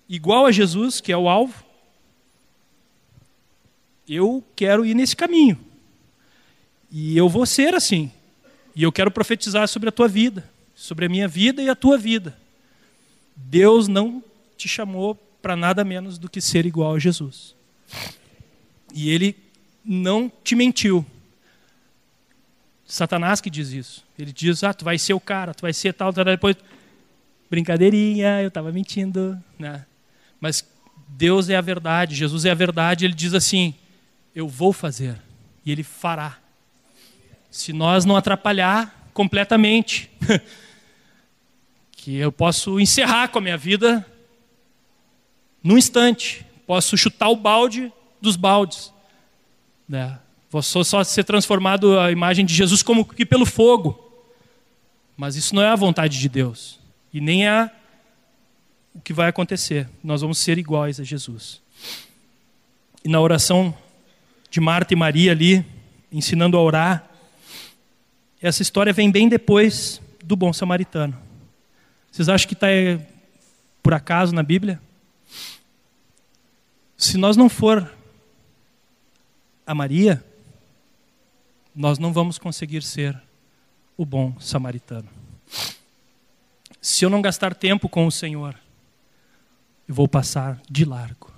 Speaker 1: igual a Jesus, que é o alvo, eu quero ir nesse caminho. E eu vou ser assim. E eu quero profetizar sobre a tua vida, sobre a minha vida e a tua vida. Deus não te chamou para nada menos do que ser igual a Jesus. E ele não te mentiu. Satanás que diz isso. Ele diz: "Ah, tu vai ser o cara, tu vai ser tal, tal, depois brincadeirinha, eu estava mentindo, né? Mas Deus é a verdade, Jesus é a verdade, ele diz assim: eu vou fazer e ele fará. Se nós não atrapalhar completamente, [LAUGHS] que eu posso encerrar com a minha vida num instante, posso chutar o balde dos baldes, né? Vou só ser transformado a imagem de Jesus como que pelo fogo. Mas isso não é a vontade de Deus. E nem é o que vai acontecer. Nós vamos ser iguais a Jesus. E na oração de Marta e Maria ali, ensinando a orar, essa história vem bem depois do bom samaritano. Vocês acham que está por acaso na Bíblia? Se nós não for a Maria, nós não vamos conseguir ser o bom samaritano. Se eu não gastar tempo com o Senhor, eu vou passar de largo.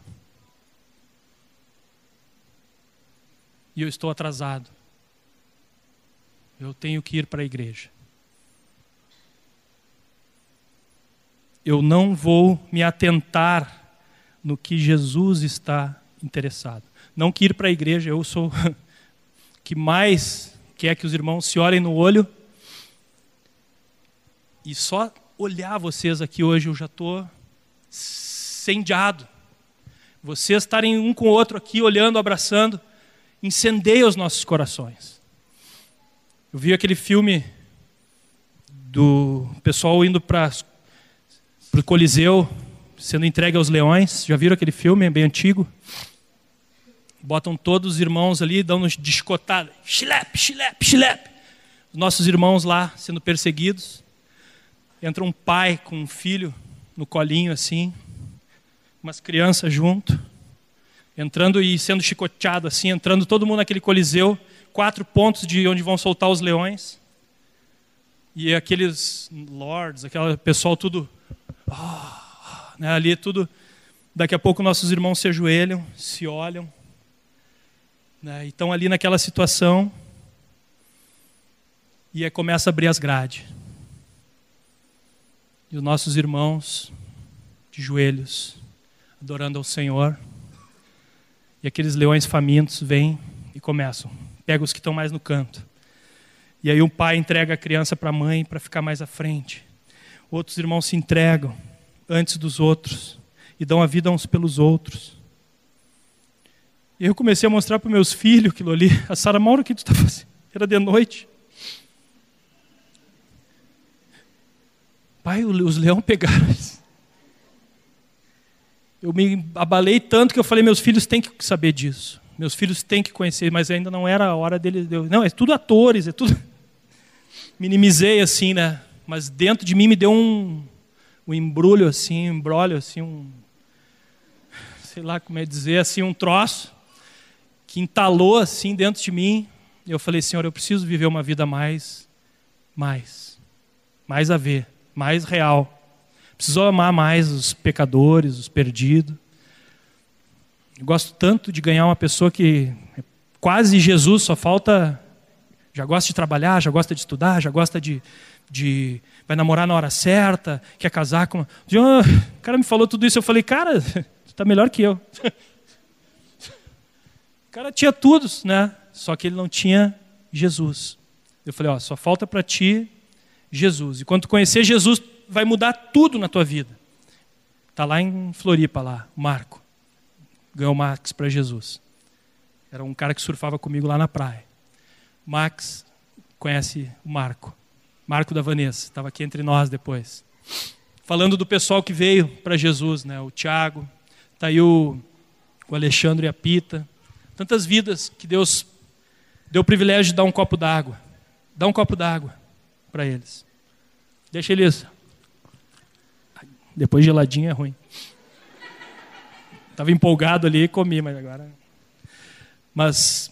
Speaker 1: E eu estou atrasado. Eu tenho que ir para a igreja. Eu não vou me atentar no que Jesus está interessado. Não que ir para a igreja, eu sou [LAUGHS] que mais quer que os irmãos se olhem no olho. E só olhar vocês aqui hoje eu já estou incendiado. Vocês estarem um com o outro aqui, olhando, abraçando, incendeia os nossos corações. Eu vi aquele filme do pessoal indo para o Coliseu, sendo entregue aos leões. Já viram aquele filme? É bem antigo. Botam todos os irmãos ali, dão nos descotada. Xilepe, xilepe. Os nossos irmãos lá sendo perseguidos. Entra um pai com um filho no colinho assim umas crianças junto, entrando e sendo chicoteado assim, entrando todo mundo naquele coliseu, quatro pontos de onde vão soltar os leões. E aqueles lords, aquele pessoal tudo oh, né, ali tudo daqui a pouco nossos irmãos se ajoelham, se olham, né, e estão ali naquela situação e aí começa a abrir as grades. E os nossos irmãos de joelhos adorando ao Senhor. E aqueles leões famintos vêm e começam. Pega os que estão mais no canto. E aí um pai entrega a criança para a mãe para ficar mais à frente. Outros irmãos se entregam antes dos outros e dão a vida uns pelos outros. E eu comecei a mostrar para meus filhos aquilo ali. A Sara, Mauro, o que tu está fazendo? Era de noite. Pai, os leões pegaram eu me abalei tanto que eu falei: meus filhos têm que saber disso. Meus filhos têm que conhecer, mas ainda não era a hora deles. Não, é tudo atores, é tudo. [LAUGHS] Minimizei assim, né? Mas dentro de mim me deu um, um embrulho assim, um embrolho assim, um. Sei lá como é dizer, assim, um troço que entalou assim dentro de mim. Eu falei: Senhor, eu preciso viver uma vida mais, mais, mais a ver, mais real Precisou amar mais os pecadores, os perdidos. Eu gosto tanto de ganhar uma pessoa que é quase Jesus, só falta. Já gosta de trabalhar, já gosta de estudar, já gosta de. de vai namorar na hora certa, quer casar com. O cara me falou tudo isso, eu falei, cara, [LAUGHS] você está melhor que eu. [LAUGHS] O cara tinha tudo, né? Só que ele não tinha Jesus. Eu falei, ó, só falta para ti Jesus. E quando conhecer Jesus, vai mudar tudo na tua vida. Está lá em Floripa, lá, o Marco. Ganhou Max para Jesus. Era um cara que surfava comigo lá na praia. Max conhece o Marco. Marco da Vanessa, estava aqui entre nós depois. Falando do pessoal que veio para Jesus, né? o Tiago, está aí o, o Alexandre e a Pita. Tantas vidas que Deus deu o privilégio de dar um copo d'água. Dá um copo d'água para eles. Deixa eles Depois geladinho é ruim. Estava empolgado ali e comi, mas agora. Mas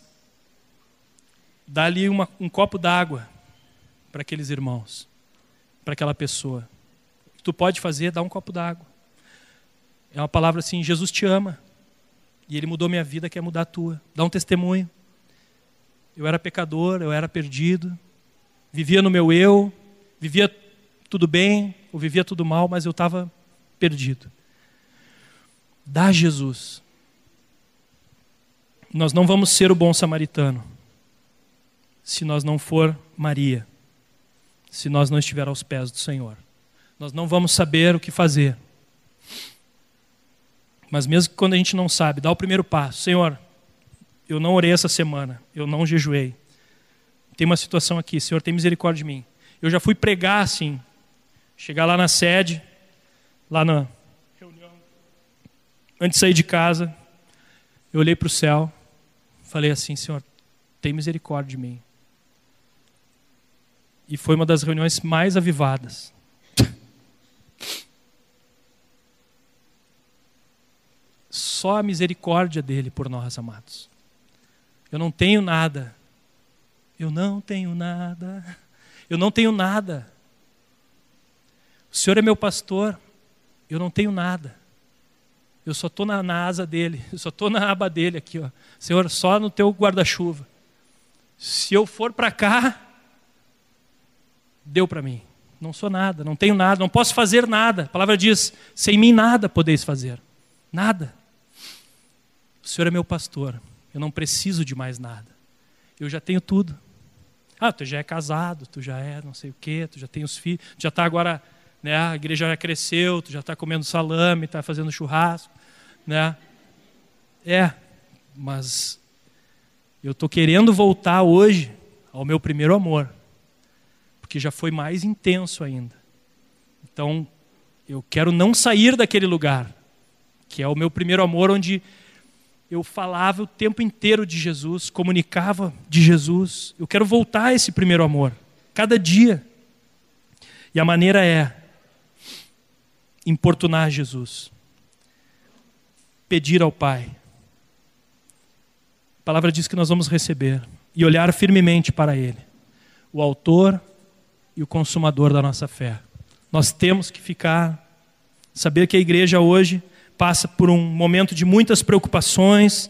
Speaker 1: dá ali uma, um copo d'água para aqueles irmãos, para aquela pessoa. Tu pode fazer é dar um copo d'água. É uma palavra assim: Jesus te ama. E ele mudou minha vida, quer mudar a tua. Dá um testemunho. Eu era pecador, eu era perdido, vivia no meu eu, vivia tudo bem, ou vivia tudo mal, mas eu estava perdido. Dá Jesus. Nós não vamos ser o bom samaritano se nós não for Maria, se nós não estiver aos pés do Senhor. Nós não vamos saber o que fazer. Mas mesmo que quando a gente não sabe, dá o primeiro passo. Senhor, eu não orei essa semana, eu não jejuei. Tem uma situação aqui, Senhor, tem misericórdia de mim. Eu já fui pregar assim, chegar lá na sede, lá na reunião, antes de sair de casa, eu olhei para o céu, falei assim, Senhor, tem misericórdia de mim. E foi uma das reuniões mais avivadas. Só a misericórdia dele por nós, amados. Eu não tenho nada. Eu não tenho nada. Eu não tenho nada. O Senhor é meu pastor. Eu não tenho nada. Eu só estou na, na, asa dele. [LAUGHS] Eu só estou na aba dele aqui. Ó. Senhor, só no teu guarda-chuva. Se eu for para cá, deu para mim. Não sou nada, não tenho nada, não posso fazer nada. A palavra diz: sem mim nada podeis fazer. Nada. O Senhor é meu pastor. Eu não preciso de mais nada. Eu já tenho tudo. Ah, tu já é casado, tu já é não sei o quê, tu já tem os filhos, tu já está agora, né, a igreja já cresceu, tu já está comendo salame, está fazendo churrasco, né? É, mas eu estou querendo voltar hoje ao meu primeiro amor, porque já foi mais intenso ainda. Então, eu quero não sair daquele lugar, que é o meu primeiro amor, onde eu falava o tempo inteiro de Jesus, comunicava de Jesus. Eu quero voltar a esse primeiro amor, cada dia. E a maneira é importunar Jesus, pedir ao Pai. A palavra diz que nós vamos receber e olhar firmemente para Ele, o Autor e o Consumador da nossa fé. Nós temos que ficar, saber que a igreja hoje passa por um momento de muitas preocupações,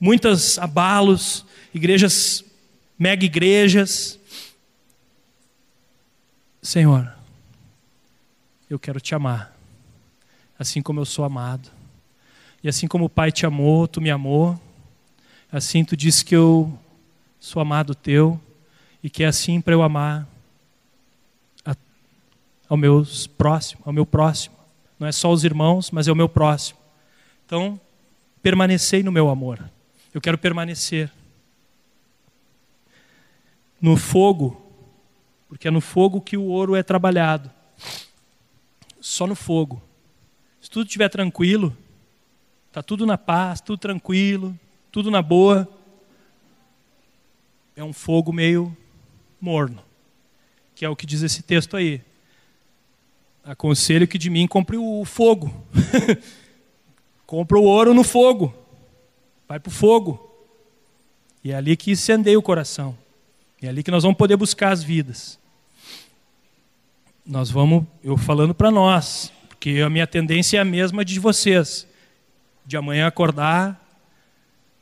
Speaker 1: muitos abalos, igrejas, mega igrejas. Senhor, eu quero te amar, assim como eu sou amado. E assim como o Pai te amou, tu me amou, assim tu disse que eu sou amado teu, e que é assim para eu amar ao meu próximo, ao meu próximo. Não é só os irmãos, mas é o meu próximo. Então, permanecei no meu amor. Eu quero permanecer. No fogo, porque é no fogo que o ouro é trabalhado. Só no fogo. Se tudo estiver tranquilo, está tudo na paz, tudo tranquilo, tudo na boa, é um fogo meio morno, que é o que diz esse texto aí. Aconselho que de mim compre o fogo. [LAUGHS] compre o ouro no fogo. Vai para o fogo. E é ali que incendeia o coração. É ali que nós vamos poder buscar as vidas. Nós vamos, eu falando para nós, porque a minha tendência é a mesma de vocês. De amanhã acordar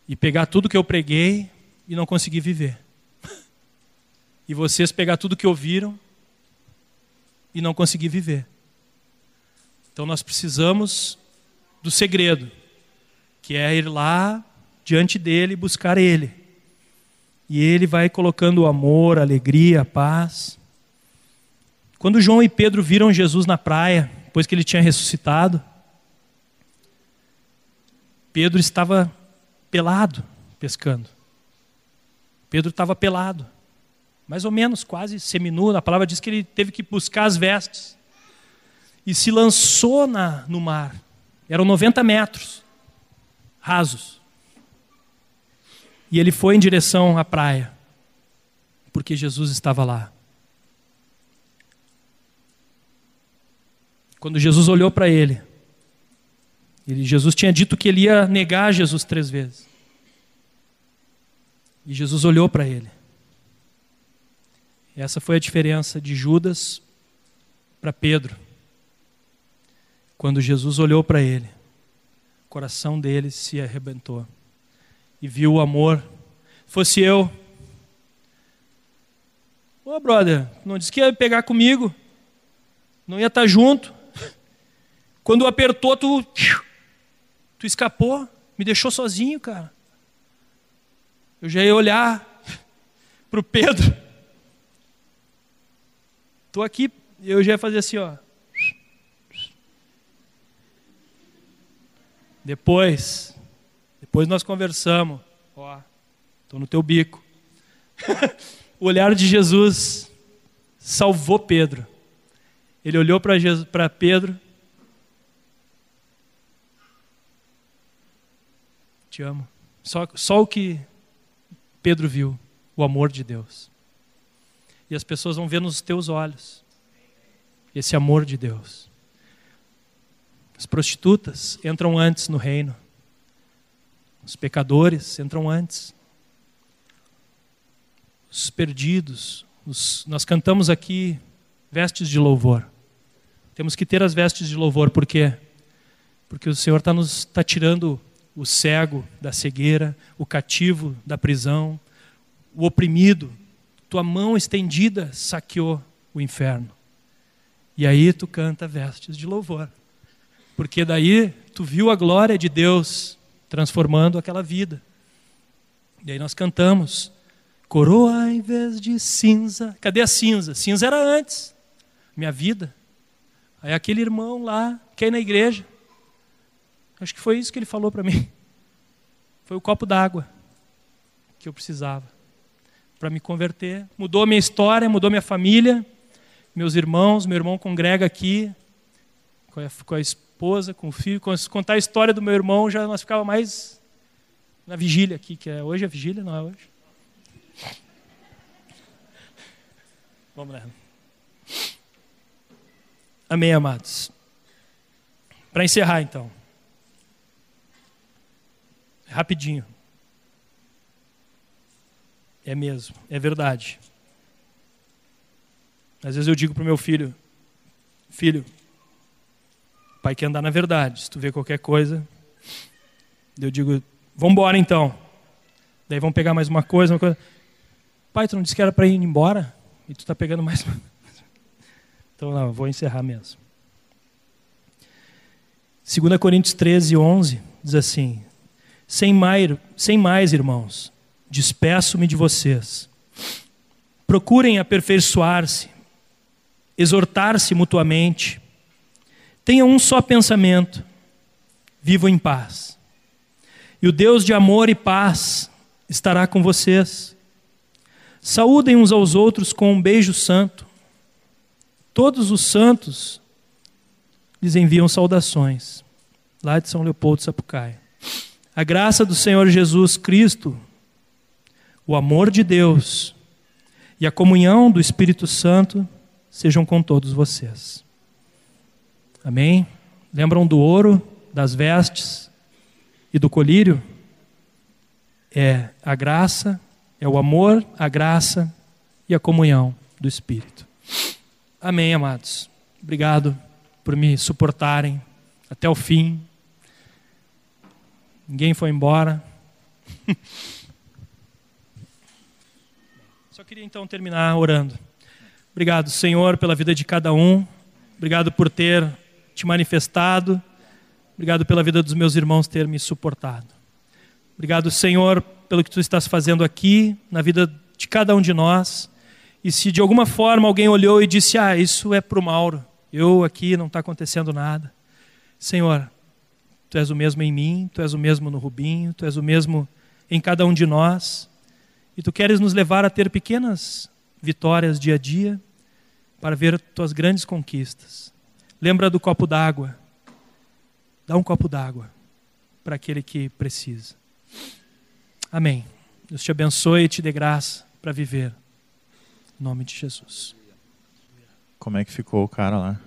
Speaker 1: e pegar tudo que eu preguei e não conseguir viver. [LAUGHS] E vocês pegar tudo que ouviram e não conseguir viver. Então nós precisamos do segredo, que é ir lá diante dele buscar ele. E ele vai colocando o amor, a alegria, a paz. Quando João e Pedro viram Jesus na praia, depois que ele tinha ressuscitado, Pedro estava pelado pescando. Pedro estava pelado mais ou menos quase seminu. A palavra diz que ele teve que buscar as vestes e se lançou na, no mar. Eram 90 metros rasos. E ele foi em direção à praia, porque Jesus estava lá. quando Jesus olhou para ele, ele, Jesus tinha dito que ele ia negar Jesus três vezes. E Jesus olhou para ele. Essa foi a diferença de Judas para Pedro. Quando Jesus olhou para ele, o coração dele se arrebentou e viu o amor. Fosse eu, ô oh, brother, não disse que ia pegar comigo, não ia estar tá junto. Quando apertou, tu, tu escapou, me deixou sozinho, cara. Eu já ia olhar para o Pedro. Estou aqui, eu já ia fazer assim, ó. Depois, depois nós conversamos. Ó, estou no teu bico. [LAUGHS] o olhar de Jesus salvou Pedro. Ele olhou para Pedro. Te amo. Só, só o que Pedro viu, o amor de Deus. E as pessoas vão ver nos teus olhos esse amor de Deus. As prostitutas entram antes no reino. Os pecadores entram antes. Os perdidos. Os, nós cantamos aqui vestes de louvor. Temos que ter as vestes de louvor, por quê? Porque o Senhor está nos tá tirando o cego da cegueira, o cativo da prisão, o oprimido. Tua mão estendida saqueou o inferno. E aí tu canta vestes de louvor. Porque daí tu viu a glória de Deus transformando aquela vida. E aí nós cantamos: coroa em vez de cinza. Cadê a cinza? Cinza era antes, minha vida. Aí aquele irmão lá, que é na igreja, acho que foi isso que ele falou para mim. Foi o copo d'água que eu precisava para me converter. Mudou minha história, mudou minha família meus irmãos, meu irmão congrega aqui com a, com a esposa, com o filho. Contar a história do meu irmão, já nós ficava mais na vigília aqui, que é hoje a vigília, não é hoje? Vamos lá. Amém, amados. Para encerrar, então. Rapidinho. É mesmo, é verdade. Às vezes eu digo para o meu filho: Filho, pai quer andar na verdade. Se tu vê qualquer coisa, eu digo: Vamos embora então. Daí vamos pegar mais uma coisa, uma coisa. Pai, tu não disse que era para ir embora? E tu está pegando mais uma. Então, não, vou encerrar mesmo. 2 Coríntios 13, 11 diz assim: Sem mais, sem mais irmãos, despeço-me de vocês. Procurem aperfeiçoar-se exortar-se mutuamente. Tenham um só pensamento. Vivam em paz. E o Deus de amor e paz estará com vocês. Saúdem uns aos outros com um beijo santo. Todos os santos lhes enviam saudações. Lá de São Leopoldo Sapucaia. A graça do Senhor Jesus Cristo, o amor de Deus e a comunhão do Espírito Santo sejam com todos vocês. Amém? Lembram do ouro, das vestes e do colírio? É a graça, é o amor, a graça e a comunhão do Espírito. Amém, amados. Obrigado por me suportarem até o fim. Ninguém foi embora. [LAUGHS] Queria então terminar orando. Obrigado, Senhor, pela vida de cada um. Obrigado por ter te manifestado. Obrigado pela vida dos meus irmãos ter me suportado. Obrigado, Senhor, pelo que tu estás fazendo aqui na vida de cada um de nós. E se de alguma forma alguém olhou e disse: Ah, isso é para o Mauro, eu aqui não está acontecendo nada. Senhor, tu és o mesmo em mim, tu és o mesmo no Rubinho, tu és o mesmo em cada um de nós. E tu queres nos levar a ter pequenas vitórias dia a dia para ver tuas grandes conquistas. Lembra do copo d'água. Dá um copo d'água para aquele que precisa. Amém. Deus te abençoe e te dê graça para viver. Em nome de Jesus.
Speaker 2: Como é que ficou o cara lá?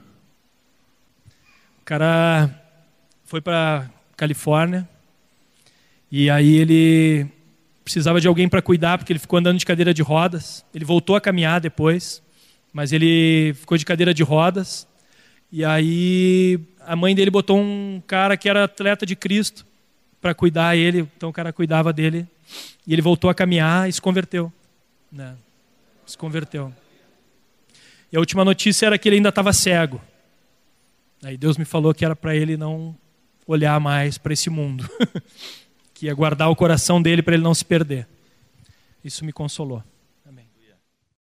Speaker 1: cara foi para Califórnia e aí ele precisava de alguém para cuidar porque ele ficou andando de cadeira de rodas. Ele voltou a caminhar depois, mas ele ficou de cadeira de rodas. E aí a mãe dele botou um cara que era atleta de Cristo para cuidar ele, então o cara cuidava dele. E ele voltou a caminhar e se converteu. Né? Se converteu. E a última notícia era que ele ainda estava cego. Aí Deus me falou que era para ele não olhar mais para esse mundo, [LAUGHS] que ia guardar o coração dele para ele não se perder. Isso me consolou.